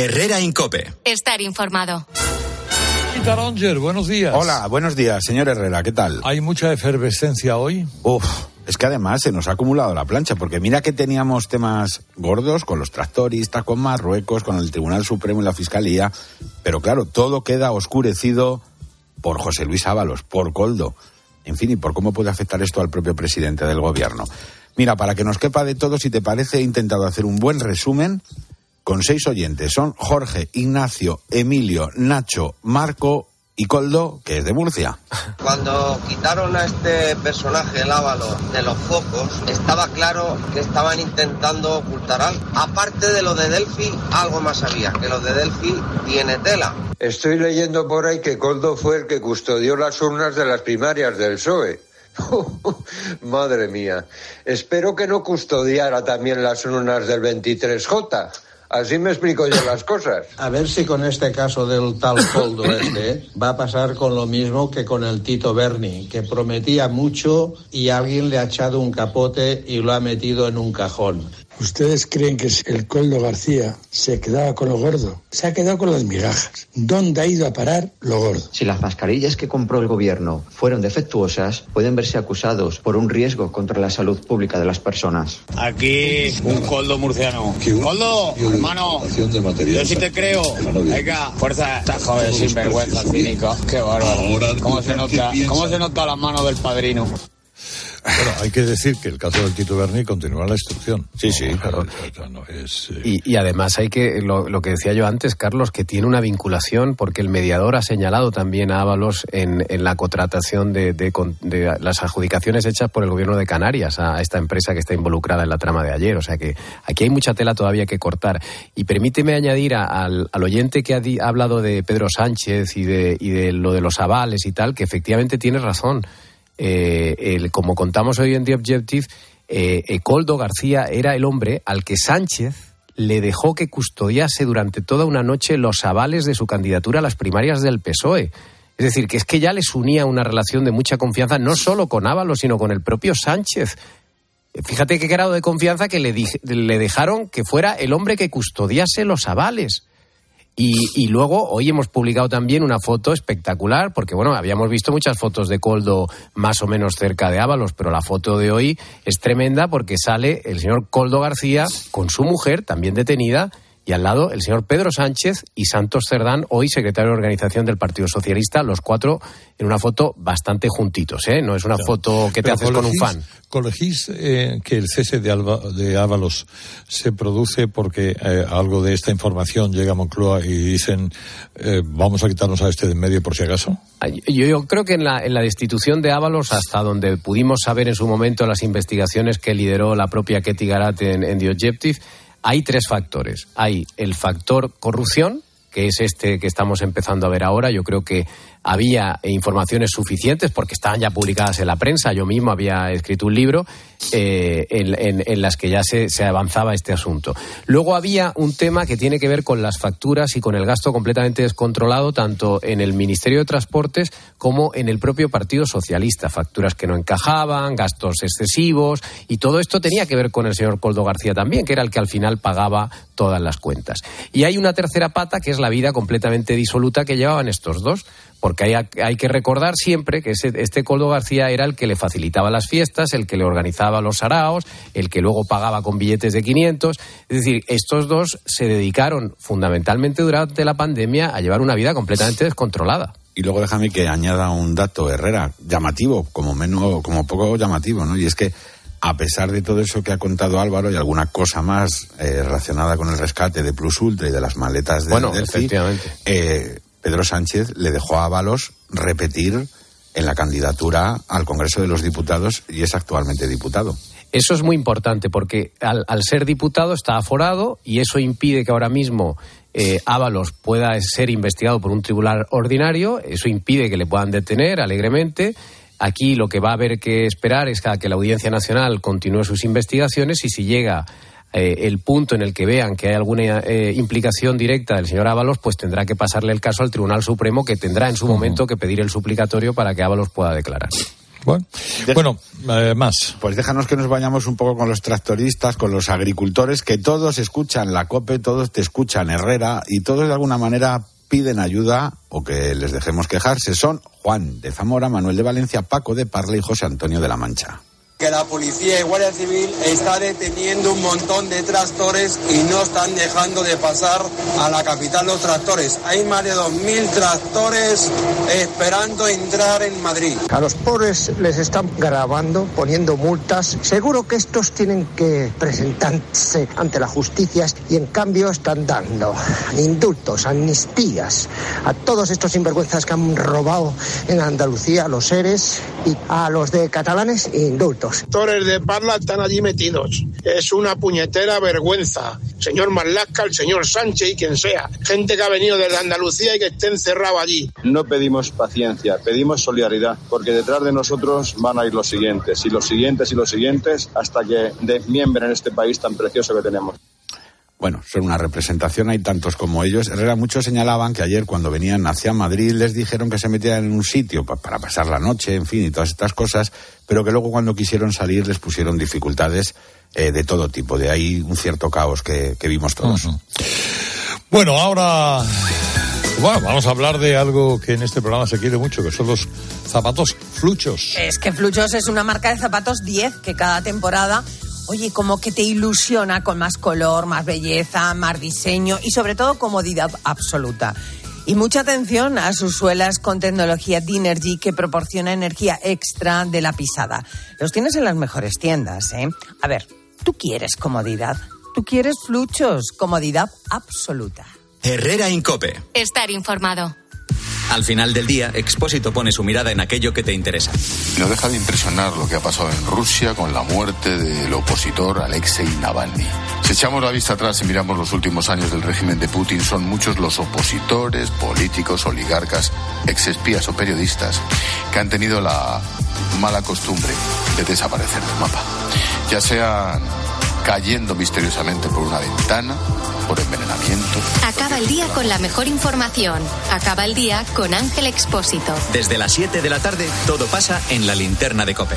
Herrera Incope. Estar informado. Peter Onger, buenos días. Hola, buenos días, señor Herrera, ¿qué tal? ¿Hay mucha efervescencia hoy? Uf, es que además se nos ha acumulado la plancha, porque mira que teníamos temas gordos con los tractoristas, con Marruecos, con el Tribunal Supremo y la Fiscalía, pero claro, todo queda oscurecido por José Luis Ábalos, por Coldo. En fin, y por cómo puede afectar esto al propio presidente del gobierno. Mira, para que nos quepa de todo, si te parece, he intentado hacer un buen resumen con seis oyentes. Son Jorge, Ignacio, Emilio, Nacho, Marco y Coldo, que es de Murcia. Cuando quitaron a este personaje, el Ávalo, de los focos, estaba claro que estaban intentando ocultar algo. Aparte de lo de Delphi, algo más había, que lo de Delphi tiene tela. Estoy leyendo por ahí que Coldo fue el que custodió las urnas de las primarias del PSOE. Madre mía. Espero que no custodiara también las urnas del 23J. Así me explico yo las cosas. A ver si con este caso del tal Coldo este va a pasar con lo mismo que con el Tito Berni, que prometía mucho y alguien le ha echado un capote y lo ha metido en un cajón. ¿Ustedes creen que el Coldo García se quedaba con lo gordo? Se ha quedado con las migajas. ¿Dónde ha ido a parar lo gordo? Si las mascarillas que compró el gobierno fueron defectuosas, pueden verse acusados por un riesgo contra la salud pública de las personas. Aquí un Coldo murciano. Coldo, hermano, yo sí te creo. Venga, fuerza. Está joven, sinvergüenza, cínico. Qué bárbaro. ¿Cómo se nota, cómo se nota la mano del padrino? Bueno, hay que decir que el caso del Tito Berni continúa la instrucción. Sí, sí, claro. No es, eh, y, y, además hay que, lo, lo, que decía yo antes, Carlos, que tiene una vinculación porque el mediador ha señalado también a Ábalos en, en la contratación de, de, de, las adjudicaciones hechas por el gobierno de Canarias a esta empresa que está involucrada en la trama de ayer. O sea que aquí hay mucha tela todavía que cortar. Y permíteme añadir a, al, al, oyente que ha, di, ha, hablado de Pedro Sánchez y de, y de lo de los avales y tal, que efectivamente tiene razón. Eh, el, como contamos hoy en The Objective, eh, Coldo García era el hombre al que Sánchez le dejó que custodiase durante toda una noche los avales de su candidatura a las primarias del PSOE. Es decir, que es que ya les unía una relación de mucha confianza, no solo con Ábalos, sino con el propio Sánchez. Fíjate qué grado de confianza que le, le dejaron que fuera el hombre que custodiase los avales. Y, y, luego hoy hemos publicado también una foto espectacular, porque bueno, habíamos visto muchas fotos de Coldo más o menos cerca de Ábalos, pero la foto de hoy es tremenda porque sale el señor Coldo García con su mujer, también detenida, y al lado el señor Pedro Sánchez y Santos Cerdán, hoy secretario de organización del Partido Socialista, los cuatro en una foto bastante juntitos, ¿eh? No es una foto que te haces con un fan. ¿Colegís eh, que el cese de, Alba, de Ábalos se produce porque eh, algo de esta información llega a Moncloa y dicen eh, vamos a quitarnos a este de en medio por si acaso? Yo, yo creo que en la, en la, destitución de Ábalos, hasta donde pudimos saber en su momento las investigaciones que lideró la propia Ketty Garat en, en The Objective, hay tres factores. Hay el factor corrupción, que es este que estamos empezando a ver ahora. Yo creo que había informaciones suficientes porque estaban ya publicadas en la prensa. Yo mismo había escrito un libro eh, en, las que ya se, se, avanzaba este asunto. Luego había un tema que tiene que ver con las facturas y con el gasto completamente descontrolado tanto en el Ministerio de Transportes como en el propio Partido Socialista. Facturas que no encajaban, gastos excesivos y todo esto tenía que ver con el señor Coldo García también, que era el que al final pagaba todas las cuentas. Y hay una tercera pata que es la vida completamente disoluta que llevaban estos dos porque hay, hay, que recordar siempre que este Coldo García era el que le facilitaba las fiestas, el que le organizaba los saraos, el que luego pagaba con billetes de 500. Es decir, estos dos se dedicaron fundamentalmente durante la pandemia a llevar una vida completamente descontrolada. Y luego déjame que añada un dato, Herrera, llamativo, como menos, como poco llamativo, ¿no? Y es que a pesar de todo eso que ha contado Álvaro y alguna cosa más eh, relacionada con el rescate de Plus Ultra y de las maletas de bueno, efectivamente. Eh, Pedro Sánchez le dejó a Ábalos repetir en la candidatura al Congreso de los Diputados y es actualmente diputado. Eso es muy importante porque al, ser diputado está aforado y eso impide que ahora mismo eh, Ábalos pueda ser investigado por un tribunal ordinario, eso impide que le puedan detener alegremente. Aquí lo que va a haber que esperar es que la Audiencia Nacional continúe sus investigaciones y si llega eh, el punto en el que vean que hay alguna eh, implicación directa del señor Ábalos, pues tendrá que pasarle el caso al Tribunal Supremo, que tendrá en su momento que pedir el suplicatorio para que Ábalos pueda declarar. Bueno, bueno eh, más. Pues déjanos que nos vayamos un poco con los tractoristas, con los agricultores, que todos escuchan la COPE, todos te escuchan Herrera y todos de alguna manera piden ayuda o que les dejemos quejarse. Son Juan de Zamora, Manuel de Valencia, Paco de Parla y José Antonio de la Mancha que la policía y Guardia Civil está deteniendo un montón de tractores y no están dejando de pasar a la capital los tractores. Hay más de 2.000 tractores esperando entrar en Madrid. A los pobres les están grabando, poniendo multas. Seguro que estos tienen que presentarse ante la justicia y en cambio están dando indultos, amnistías a todos estos sinvergüenzas que han robado en Andalucía los seres y a los de catalanes indultos. Los de Parla están allí metidos. Es una puñetera vergüenza. Señor Marlasca, el señor Sánchez y quien sea. Gente que ha venido desde Andalucía y que esté encerrado allí. No pedimos paciencia, pedimos solidaridad, porque detrás de nosotros van a ir los siguientes, y los siguientes y los siguientes, hasta que desmiembren este país tan precioso que tenemos bueno, son una representación, hay tantos como ellos. Herrera, muchos señalaban que ayer cuando venían hacia Madrid les dijeron que se metieran en un sitio para pasar la noche, en fin, y todas estas cosas, pero que luego cuando quisieron salir les pusieron dificultades eh, de todo tipo. De ahí un cierto caos que, vimos todos. Bueno, ahora bueno, vamos a hablar de algo que en este programa se quiere mucho, que son los zapatos Fluchos. Es que Fluchos es una marca de zapatos 10 que cada temporada Oye, como que te ilusiona con más color, más belleza, más diseño y sobre todo comodidad absoluta. Y mucha atención a sus suelas con tecnología Dinergy que proporciona energía extra de la pisada. Los tienes en las mejores tiendas, ¿eh? A ver, tú quieres comodidad, tú quieres fluchos, comodidad absoluta. Herrera Incope. Estar informado. Al final del día, Expósito pone su mirada en aquello que te interesa. No deja de impresionar lo que ha pasado en Rusia con la muerte del opositor Alexei Navalny. Si echamos la vista atrás y miramos los últimos años del régimen de Putin, son muchos los opositores, políticos, oligarcas, exespías o periodistas que han tenido la mala costumbre de desaparecer del mapa. Ya sean cayendo misteriosamente por una ventana, por envenenamiento. Acaba el día con la mejor información. Acaba el día con Ángel Expósito. Desde las 7 de la tarde, todo pasa en la linterna de Cope.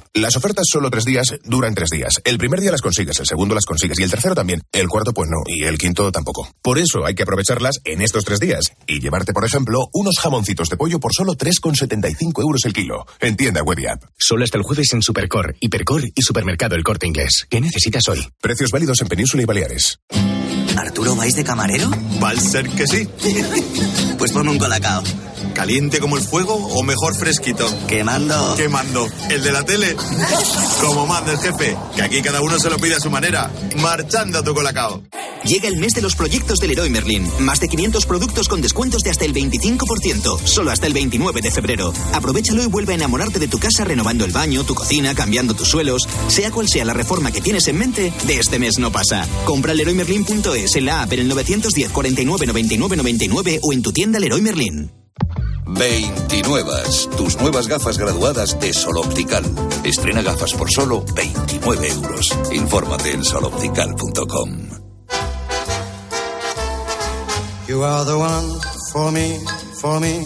Las ofertas solo tres días duran tres días. El primer día las consigues, el segundo las consigues y el tercero también. El cuarto pues no y el quinto tampoco. Por eso hay que aprovecharlas en estos tres días y llevarte, por ejemplo, unos jamoncitos de pollo por solo 3,75 euros el kilo. En tienda web y app. Solo hasta el jueves en Supercor, Hipercor y Supermercado El Corte Inglés. ¿Qué necesitas hoy? Precios válidos en Península y Baleares. ¿Arturo vais de camarero? Va a ser que sí. pues ponme un colacao. ¿Caliente como el fuego o mejor fresquito? Quemando. Quemando. ¿El de la tele? Como manda el jefe, que aquí cada uno se lo pide a su manera. Marchando a tu colacao. Llega el mes de los proyectos del Leroy Merlin. Más de 500 productos con descuentos de hasta el 25%. Solo hasta el 29 de febrero. Aprovechalo y vuelve a enamorarte de tu casa renovando el baño, tu cocina, cambiando tus suelos. Sea cual sea la reforma que tienes en mente, de este mes no pasa. Compra leroymerlin.es en la app en el 910 49 99 99 o en tu tienda Leroy Merlin. 29. Tus nuevas gafas graduadas de Sol Optical. Estrena gafas por solo 29 euros. Infórmate en soloptical.com. You are the one for me, for me.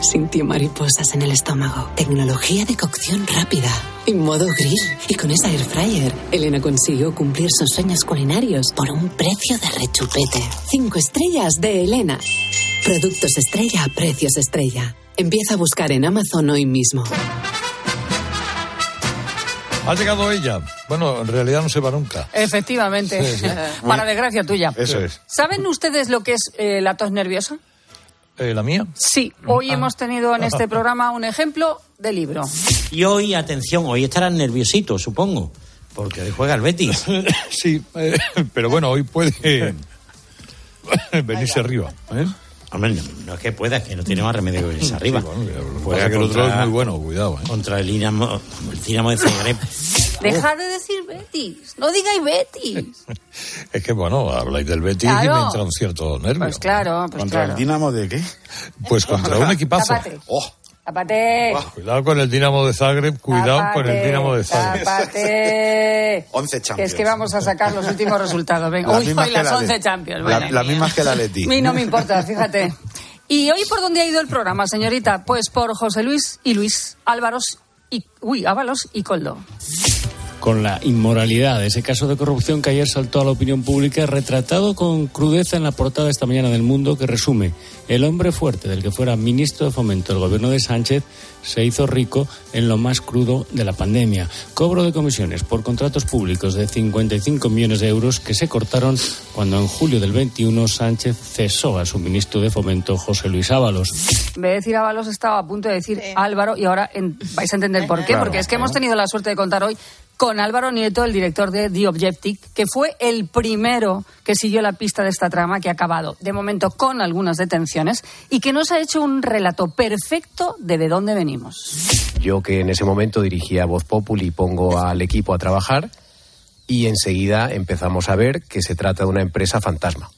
sintió mariposas en el estómago. Tecnología de cocción rápida, en modo grill. Y con esa air fryer, Elena consiguió cumplir sus sueños culinarios por un precio de rechupete. Cinco estrellas de Elena. Productos estrella a precios estrella. Empieza a buscar en Amazon hoy mismo. Ha llegado ella. Bueno, en realidad no se va nunca. Efectivamente. Sí, sí. Para desgracia tuya. Eso es. ¿Saben ustedes lo que es eh, la tos nerviosa? Eh, ¿La mía? Sí. Hoy Ah. hemos tenido en este programa un ejemplo de libro. Y hoy, atención, hoy estarán nerviositos, supongo, porque hoy juega el Betis. sí, eh, pero bueno, hoy puede venirse arriba. ¿eh? Hombre, no, no es que pueda, es que no tiene más remedio que venirse arriba. Lo que pasa Juega es que el otro contra- es muy bueno, cuidado. ¿eh? Contra el Dinamo, el Dinamo de Zagreb. Dejad de decir Betis. No digáis Betis. Es que bueno, habláis del Betis y me entra un cierto nervio. Pues claro, pues ¿Contra claro. el Dinamo de qué? Pues contra un equipazo. Tápate. Tápate. Cuidado con el Dinamo de Zagreb, cuidado con el Dinamo de Zagreb. Tápate. 11 Que Champions. es que vamos a sacar los últimos resultados. Venga, Las hoy, mismas hoy las la 11 Leti. Champions. La- las mía. mismas que la Leti. A mí no me importa, fíjate. ¿Y hoy por dónde ha ido el programa, señorita? Pues por José Luis y Luis Álvaros y... Uy, Ábalos y Coldo. Con la inmoralidad de ese caso de corrupción que ayer saltó a la opinión pública, retratado con crudeza en la portada esta mañana del Mundo, que resume: el hombre fuerte del que fuera ministro de Fomento del gobierno de Sánchez se hizo rico en lo más crudo de la pandemia. Cobro de comisiones por contratos públicos de 55 millones de euros que se cortaron cuando en julio del 21 Sánchez cesó a su ministro de Fomento, José Luis Ábalos. En vez de decir Ábalos, estaba a punto de decir Álvaro y ahora en- vais a entender por qué. Claro, porque es que hemos tenido la suerte de contar hoy con Álvaro Nieto, el director de The Objective, que fue el primero que siguió la pista de esta trama que ha acabado, de momento, con algunas detenciones y que nos ha hecho un relato perfecto de de dónde venimos. Yo que en ese momento dirigía Voz Populi pongo al equipo a trabajar y enseguida empezamos a ver que se trata de una empresa fantasma,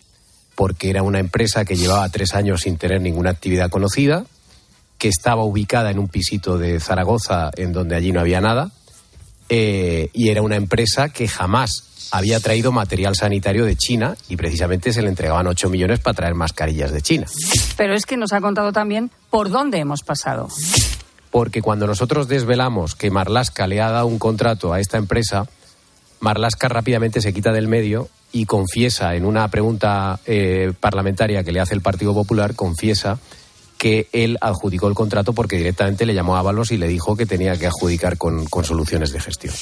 porque era una empresa que llevaba tres años sin tener ninguna actividad conocida, que estaba ubicada en un pisito de Zaragoza en donde allí no había nada, eh, y era una empresa que jamás había traído material sanitario de China y precisamente se le entregaban 8 millones para traer mascarillas de China. Pero es que nos ha contado también por dónde hemos pasado. Porque cuando nosotros desvelamos que Marlasca le ha dado un contrato a esta empresa, Marlasca rápidamente se quita del medio y confiesa en una pregunta eh, parlamentaria que le hace el Partido Popular, confiesa que él adjudicó el contrato porque directamente le llamó a Ábalos y le dijo que tenía que adjudicar con, con soluciones de gestión.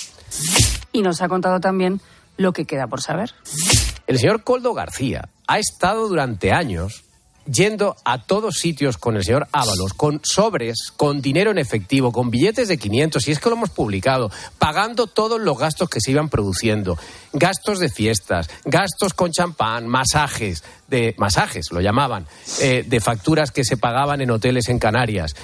Y nos ha contado también lo que queda por saber. El señor Coldo García ha estado durante años yendo a todos sitios con el señor Ábalos, con sobres, con dinero en efectivo, con billetes de 500, y es que lo hemos publicado, pagando todos los gastos que se iban produciendo, gastos de fiestas, gastos con champán, masajes, de masajes lo llamaban, eh, de facturas que se pagaban en hoteles en Canarias.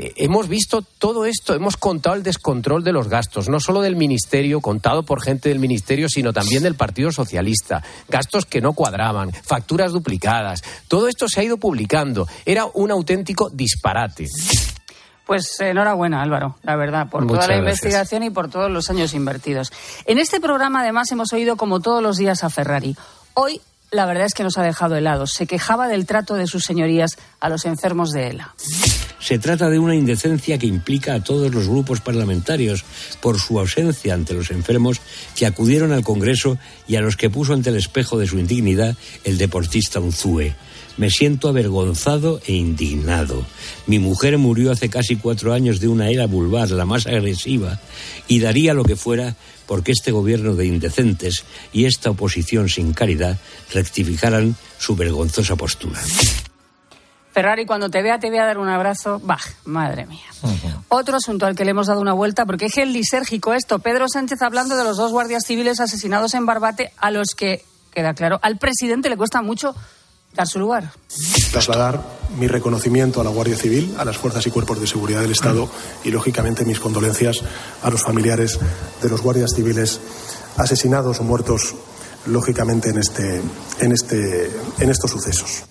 Eh, hemos visto todo esto, hemos contado el descontrol de los gastos, no solo del Ministerio, contado por gente del Ministerio, sino también del Partido Socialista. Gastos que no cuadraban, facturas duplicadas. Todo esto se ha ido publicando. Era un auténtico disparate. Pues enhorabuena, Álvaro, la verdad, por Muchas toda la gracias. investigación y por todos los años invertidos. En este programa, además, hemos oído como todos los días a Ferrari. Hoy, la verdad es que nos ha dejado helados. Se quejaba del trato de sus señorías a los enfermos de ELA. Se trata de una indecencia que implica a todos los grupos parlamentarios por su ausencia ante los enfermos que acudieron al Congreso y a los que puso ante el espejo de su indignidad el deportista Unzúe. Me siento avergonzado e indignado. Mi mujer murió hace casi cuatro años de una era vulvar, la más agresiva, y daría lo que fuera porque este gobierno de indecentes y esta oposición sin caridad rectificaran su vergonzosa postura. Ferrari, cuando te vea, te voy a dar un abrazo. Bah, madre mía. Otro asunto al que le hemos dado una vuelta, porque es el lisérgico esto. Pedro Sánchez hablando de los dos guardias civiles asesinados en Barbate, a los que, queda claro, al presidente le cuesta mucho dar su lugar. trasladar mi reconocimiento a la Guardia Civil, a las fuerzas y cuerpos de seguridad del Estado y, lógicamente, mis condolencias a los familiares de los guardias civiles asesinados o muertos, lógicamente, en, este, en, este, en estos sucesos.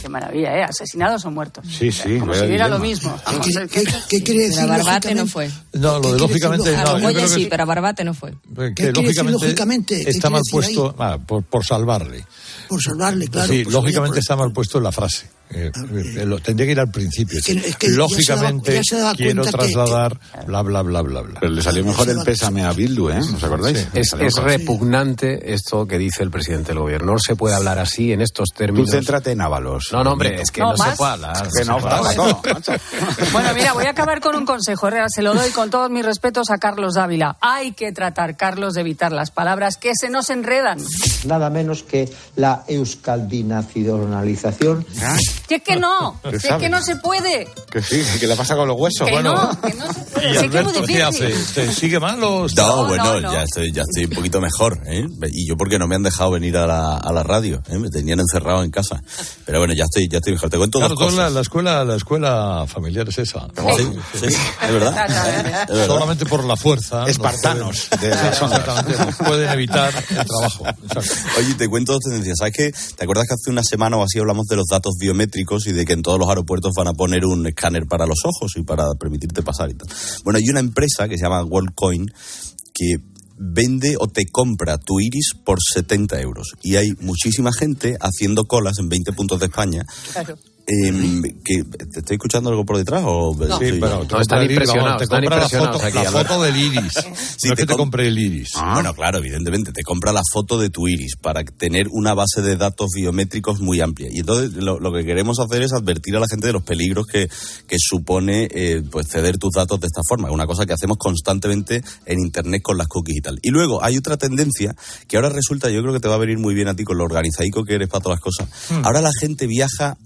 Qué maravilla, ¿eh? Asesinados o muertos. Sí, sí. Como si hubiera lo mismo. Vamos, ¿Qué, qué- qué quiere decir? Pero a Barbate no lógicamente? fue. No, lo de lógicamente. decir no, A yo Goya sí, pero a Barbate no fue. que ¿Qué quiere decir lógicamente, lógicamente? ¿Qué está mal decir puesto ah, por, por salvarle. Por salvarle, claro. sí, pues, lógicamente oye, está mal puesto en la frase. Eh, eh, lo- tendría que ir al principio. que- sí. es que ya se lógicamente ya se quiero que- trasladar bla bla bla bla bla. Pero le salió mejor el pésame a Bildu, ¿eh? ¿Os acordáis? Sí. Es, repugnante esto que dice el presidente del gobierno. No se puede hablar así en estos Tú términos. céntrate en Ábalos. No, no, hombre, es que No, no, se ¿más? puede hablar. Que no, macho. Bueno, mira, voy a acabar con un consejo. Se lo doy con todos mis respetos a Carlos Dávila. Hay que tratar, Carlos, de evitar las palabras que se nos enredan. nada menos que la euskaldinacionalización. Si es que no, ¿Qué si es que no se puede. Que sí, que le pasa con los huesos. Que Bueno, no, que no se puede. ¿Y Si es que es muy Alberto qué hace? difícil. ¿Te sigue mal o está- No, No, bueno, no, no. Ya, estoy, ya estoy un poquito mejor. ¿eh? Y yo porque no me han dejado venir a la, a la radio. ¿eh? Me tenían encerrado en casa. Pero bueno, ya estoy, ya estoy mejor. Te cuento Claro, dos toda la, cosas. la escuela, la escuela familiar es esa. Sí, sí, es verdad. Es verdad. Solamente por la fuerza. nos Espartanos pueden- de. Exactamente, pueden evitar el trabajo. Exacto. Oye, te cuento dos tendencias. ¿Sabes qué? ¿Te acuerdas que hace una semana o así hablamos de los datos biométricos y de que en todos los aeropuertos van a poner un escáner para los ojos y para permitirte pasar y tal? Bueno, hay una empresa que se llama WorldCoin que vende o te compra tu iris por 70 euros. Y hay muchísima gente haciendo colas en 20 puntos de España. Claro. Em, que, ¿Te estoy escuchando algo por detrás? O, Sí, pero te No, compra están impresionados, te la foto, aquí, la foto del iris. Sí, no es que te te com- compre el iris. Bueno, claro, evidentemente, te compra la foto de tu iris para tener una base de datos biométricos muy amplia. Y entonces lo, lo que queremos hacer es advertir a la gente de los peligros que, que supone eh, pues ceder tus datos de esta forma. Es una cosa que hacemos constantemente en Internet con las cookies y tal. Y luego hay otra tendencia que ahora resulta, yo creo que te va a venir muy bien a ti con lo organizadico que eres para todas las cosas. Ahora la gente viaja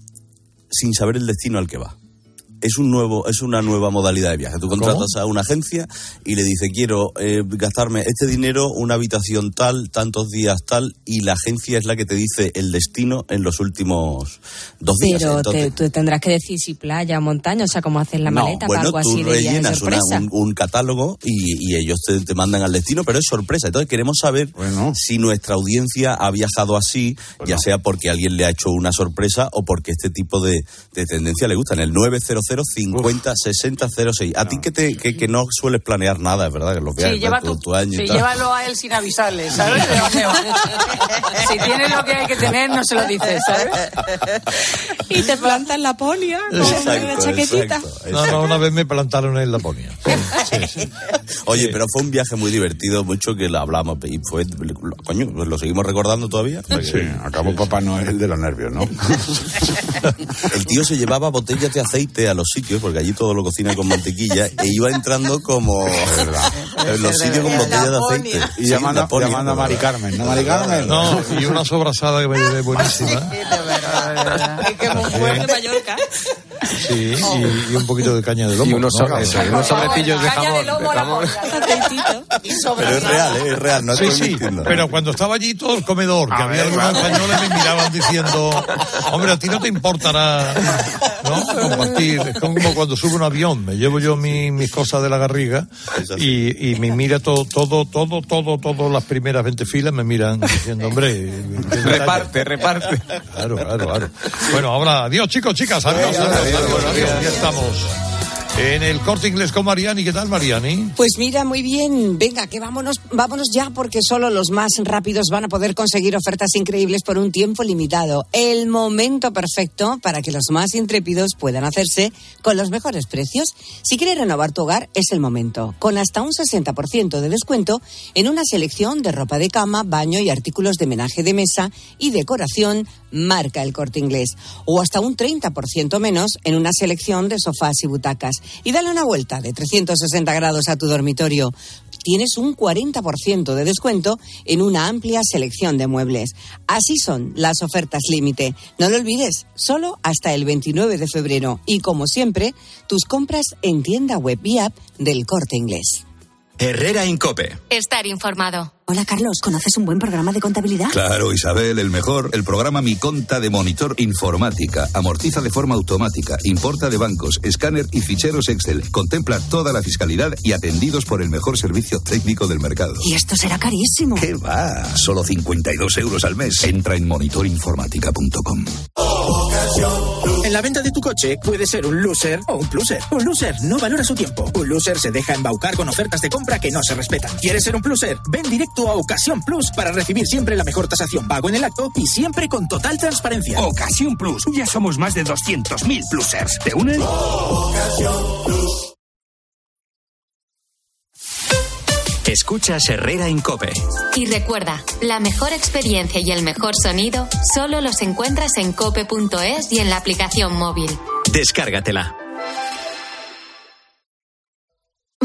sin saber el destino al que va. Es un nuevo, es una nueva modalidad de viaje. Tú contratas a una agencia y le dice quiero eh, gastarme este dinero, una habitación tal, tantos días tal, y la agencia es la que te dice el destino en los últimos dos días. Pero te, tú tendrás que decir si playa o montaña, o sea, como haces la no, maleta bueno, para algo tú así de viaje rellenas una- un, un catálogo y, y ellos te, te mandan al destino, pero es sorpresa. Entonces queremos saber si nuestra audiencia ha viajado así, ya sea porque alguien le ha hecho una sorpresa o porque este tipo de, de tendencia le gusta. En el 900 50 60 06. A ti que, te, que, que no sueles planear nada, es verdad, que los viajes Sí, lleva tu, tu, año y sí, tal. llévalo a él sin avisarle, ¿sabes? Si tienes lo que hay que tener, no se lo dices, ¿sabes? Y te plantas la polia con Exacto, la chaquetita. exacto, No, no, una vez me plantaron en Laponia. Oye, pero fue un viaje muy divertido, mucho que lo hablamos y fue, coño, pues lo seguimos recordando todavía. Sí, acabó Papá Noel de los nervios, ¿no? El tío se llevaba botellas de aceite a los sitios, porque allí todo lo cocina con mantequilla, e iba entrando como... En los sitios con botella de aceite. Y llamando, llamando a Mari Carmen, ¿no, Mari Carmen? No, y una sobrasada que me llevé buenísima. Es que muy fuerte Mallorca. Sí, y, y un poquito de caña de lomo. Y unos, ¿no? so- eso, y unos sobrecillos de Caña de jamón. lomo de la jamón. Pero es real, ¿eh? es real, no Sí, estoy sí, mintiendo. pero cuando estaba allí todo el comedor, que A había ver, algunos españoles me miraban diciendo, hombre, a ti no te importará, ¿no? Compartir. Es como cuando subo un avión, me llevo yo mi- mis cosas de la garriga y, y me mira todo, todo, todo, todo, todo, las primeras 20 filas me miran diciendo, hombre, qué detalle". Reparte, reparte. Claro, claro, claro. Bueno, ahora, adiós chicos, chicas, adiós, adiós, adiós, adiós, ya estamos. En el corte inglés con Mariani, ¿qué tal Mariani? Pues mira, muy bien. Venga, que vámonos, vámonos ya porque solo los más rápidos van a poder conseguir ofertas increíbles por un tiempo limitado. El momento perfecto para que los más intrépidos puedan hacerse con los mejores precios. Si quieres renovar tu hogar, es el momento. Con hasta un 60% de descuento en una selección de ropa de cama, baño y artículos de menaje de mesa y decoración, marca el corte inglés. O hasta un 30% menos en una selección de sofás y butacas. Y dale una vuelta de 360 grados a tu dormitorio. Tienes un 40% de descuento en una amplia selección de muebles. Así son las ofertas límite. No lo olvides, solo hasta el 29 de febrero. Y como siempre, tus compras en tienda web y app del corte inglés. Herrera Incope. Estar informado. Hola Carlos, ¿conoces un buen programa de contabilidad? Claro, Isabel, el mejor. El programa Mi Conta de Monitor Informática. Amortiza de forma automática, importa de bancos, escáner y ficheros Excel. Contempla toda la fiscalidad y atendidos por el mejor servicio técnico del mercado. Y esto será carísimo. ¿Qué va? Solo 52 euros al mes. Entra en monitorinformática.com. En la venta de tu coche puede ser un loser o un pluser. Un loser no valora su tiempo. Un loser se deja embaucar con ofertas de compra que no se respetan. ¿Quieres ser un pluser? Ven directo a Ocasión Plus para recibir siempre la mejor tasación pago en el acto y siempre con total transparencia. Ocasión Plus. Ya somos más de 200.000 plusers. ¿Te unen? Escuchas Herrera Incope. Y recuerda, la mejor experiencia y el mejor sonido solo los encuentras en cope.es y en la aplicación móvil. Descárgatela.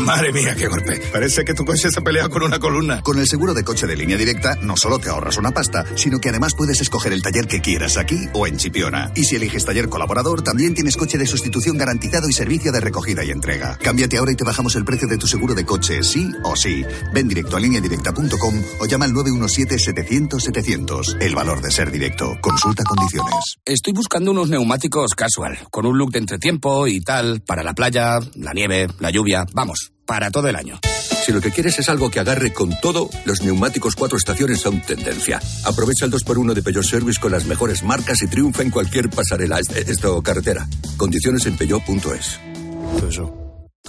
Madre mía, qué golpe. Parece que tu coche se ha peleado con una columna. Con el seguro de coche de línea directa, no solo te ahorras una pasta, sino que además puedes escoger el taller que quieras aquí o en Chipiona. Y si eliges taller colaborador, también tienes coche de sustitución garantizado y servicio de recogida y entrega. Cámbiate ahora y te bajamos el precio de tu seguro de coche, sí o sí. Ven directo a lineadirecta.com o llama al 917-700-700. El valor de ser directo. Consulta condiciones. Estoy buscando unos neumáticos casual, con un look de entretiempo y tal, para la playa, la nieve, la lluvia, vamos, para todo el año. Si lo que quieres es algo que agarre con todo, los neumáticos cuatro estaciones son tendencia. Aprovecha el 2x1 de Peugeot Service con las mejores marcas y triunfa en cualquier pasarela, eh, esto carretera. Condiciones en peugeot.es.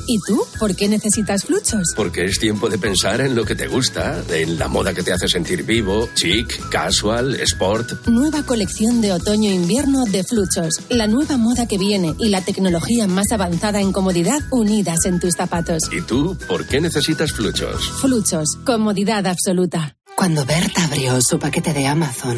¿Y tú? ¿Por qué necesitas fluchos? Porque es tiempo de pensar en lo que te gusta, en la moda que te hace sentir vivo, chic, casual, sport. Nueva colección de otoño-invierno de Fluchos. La nueva moda que viene y la tecnología más avanzada en comodidad unidas en tus zapatos. ¿Y tú por qué necesitas fluchos? Fluchos. Comodidad absoluta. Cuando Berta abrió su paquete de Amazon,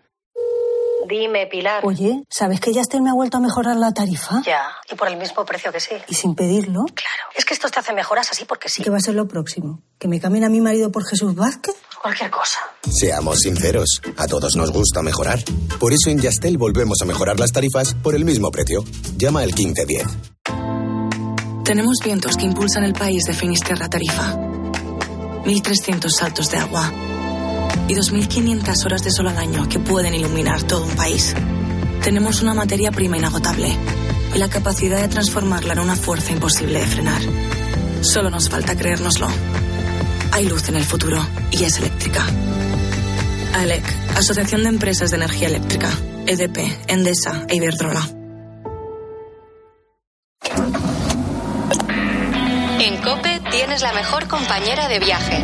Dime, Pilar. Oye, ¿sabes que Yastel me ha vuelto a mejorar la tarifa? Ya, y por el mismo precio que sí. Y sin pedirlo. Claro. Es que esto te hace mejoras así porque sí. ¿Qué va a ser lo próximo? ¿Que me cambien a mi marido por Jesús Vázquez? Cualquier cosa. Seamos sinceros, a todos nos gusta mejorar. Por eso en Yastel volvemos a mejorar las tarifas por el mismo precio. Llama al 1510. Tenemos vientos que impulsan el país de Finisterra a Tarifa. 1.300 saltos de agua. Y 2.500 horas de sol al año que pueden iluminar todo un país. Tenemos una materia prima inagotable y la capacidad de transformarla en una fuerza imposible de frenar. Solo nos falta creérnoslo. Hay luz en el futuro y es eléctrica. ALEC, Asociación de Empresas de Energía Eléctrica. EDP, Endesa e Iberdrola. En Cope tienes la mejor compañera de viaje.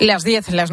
Las 10, las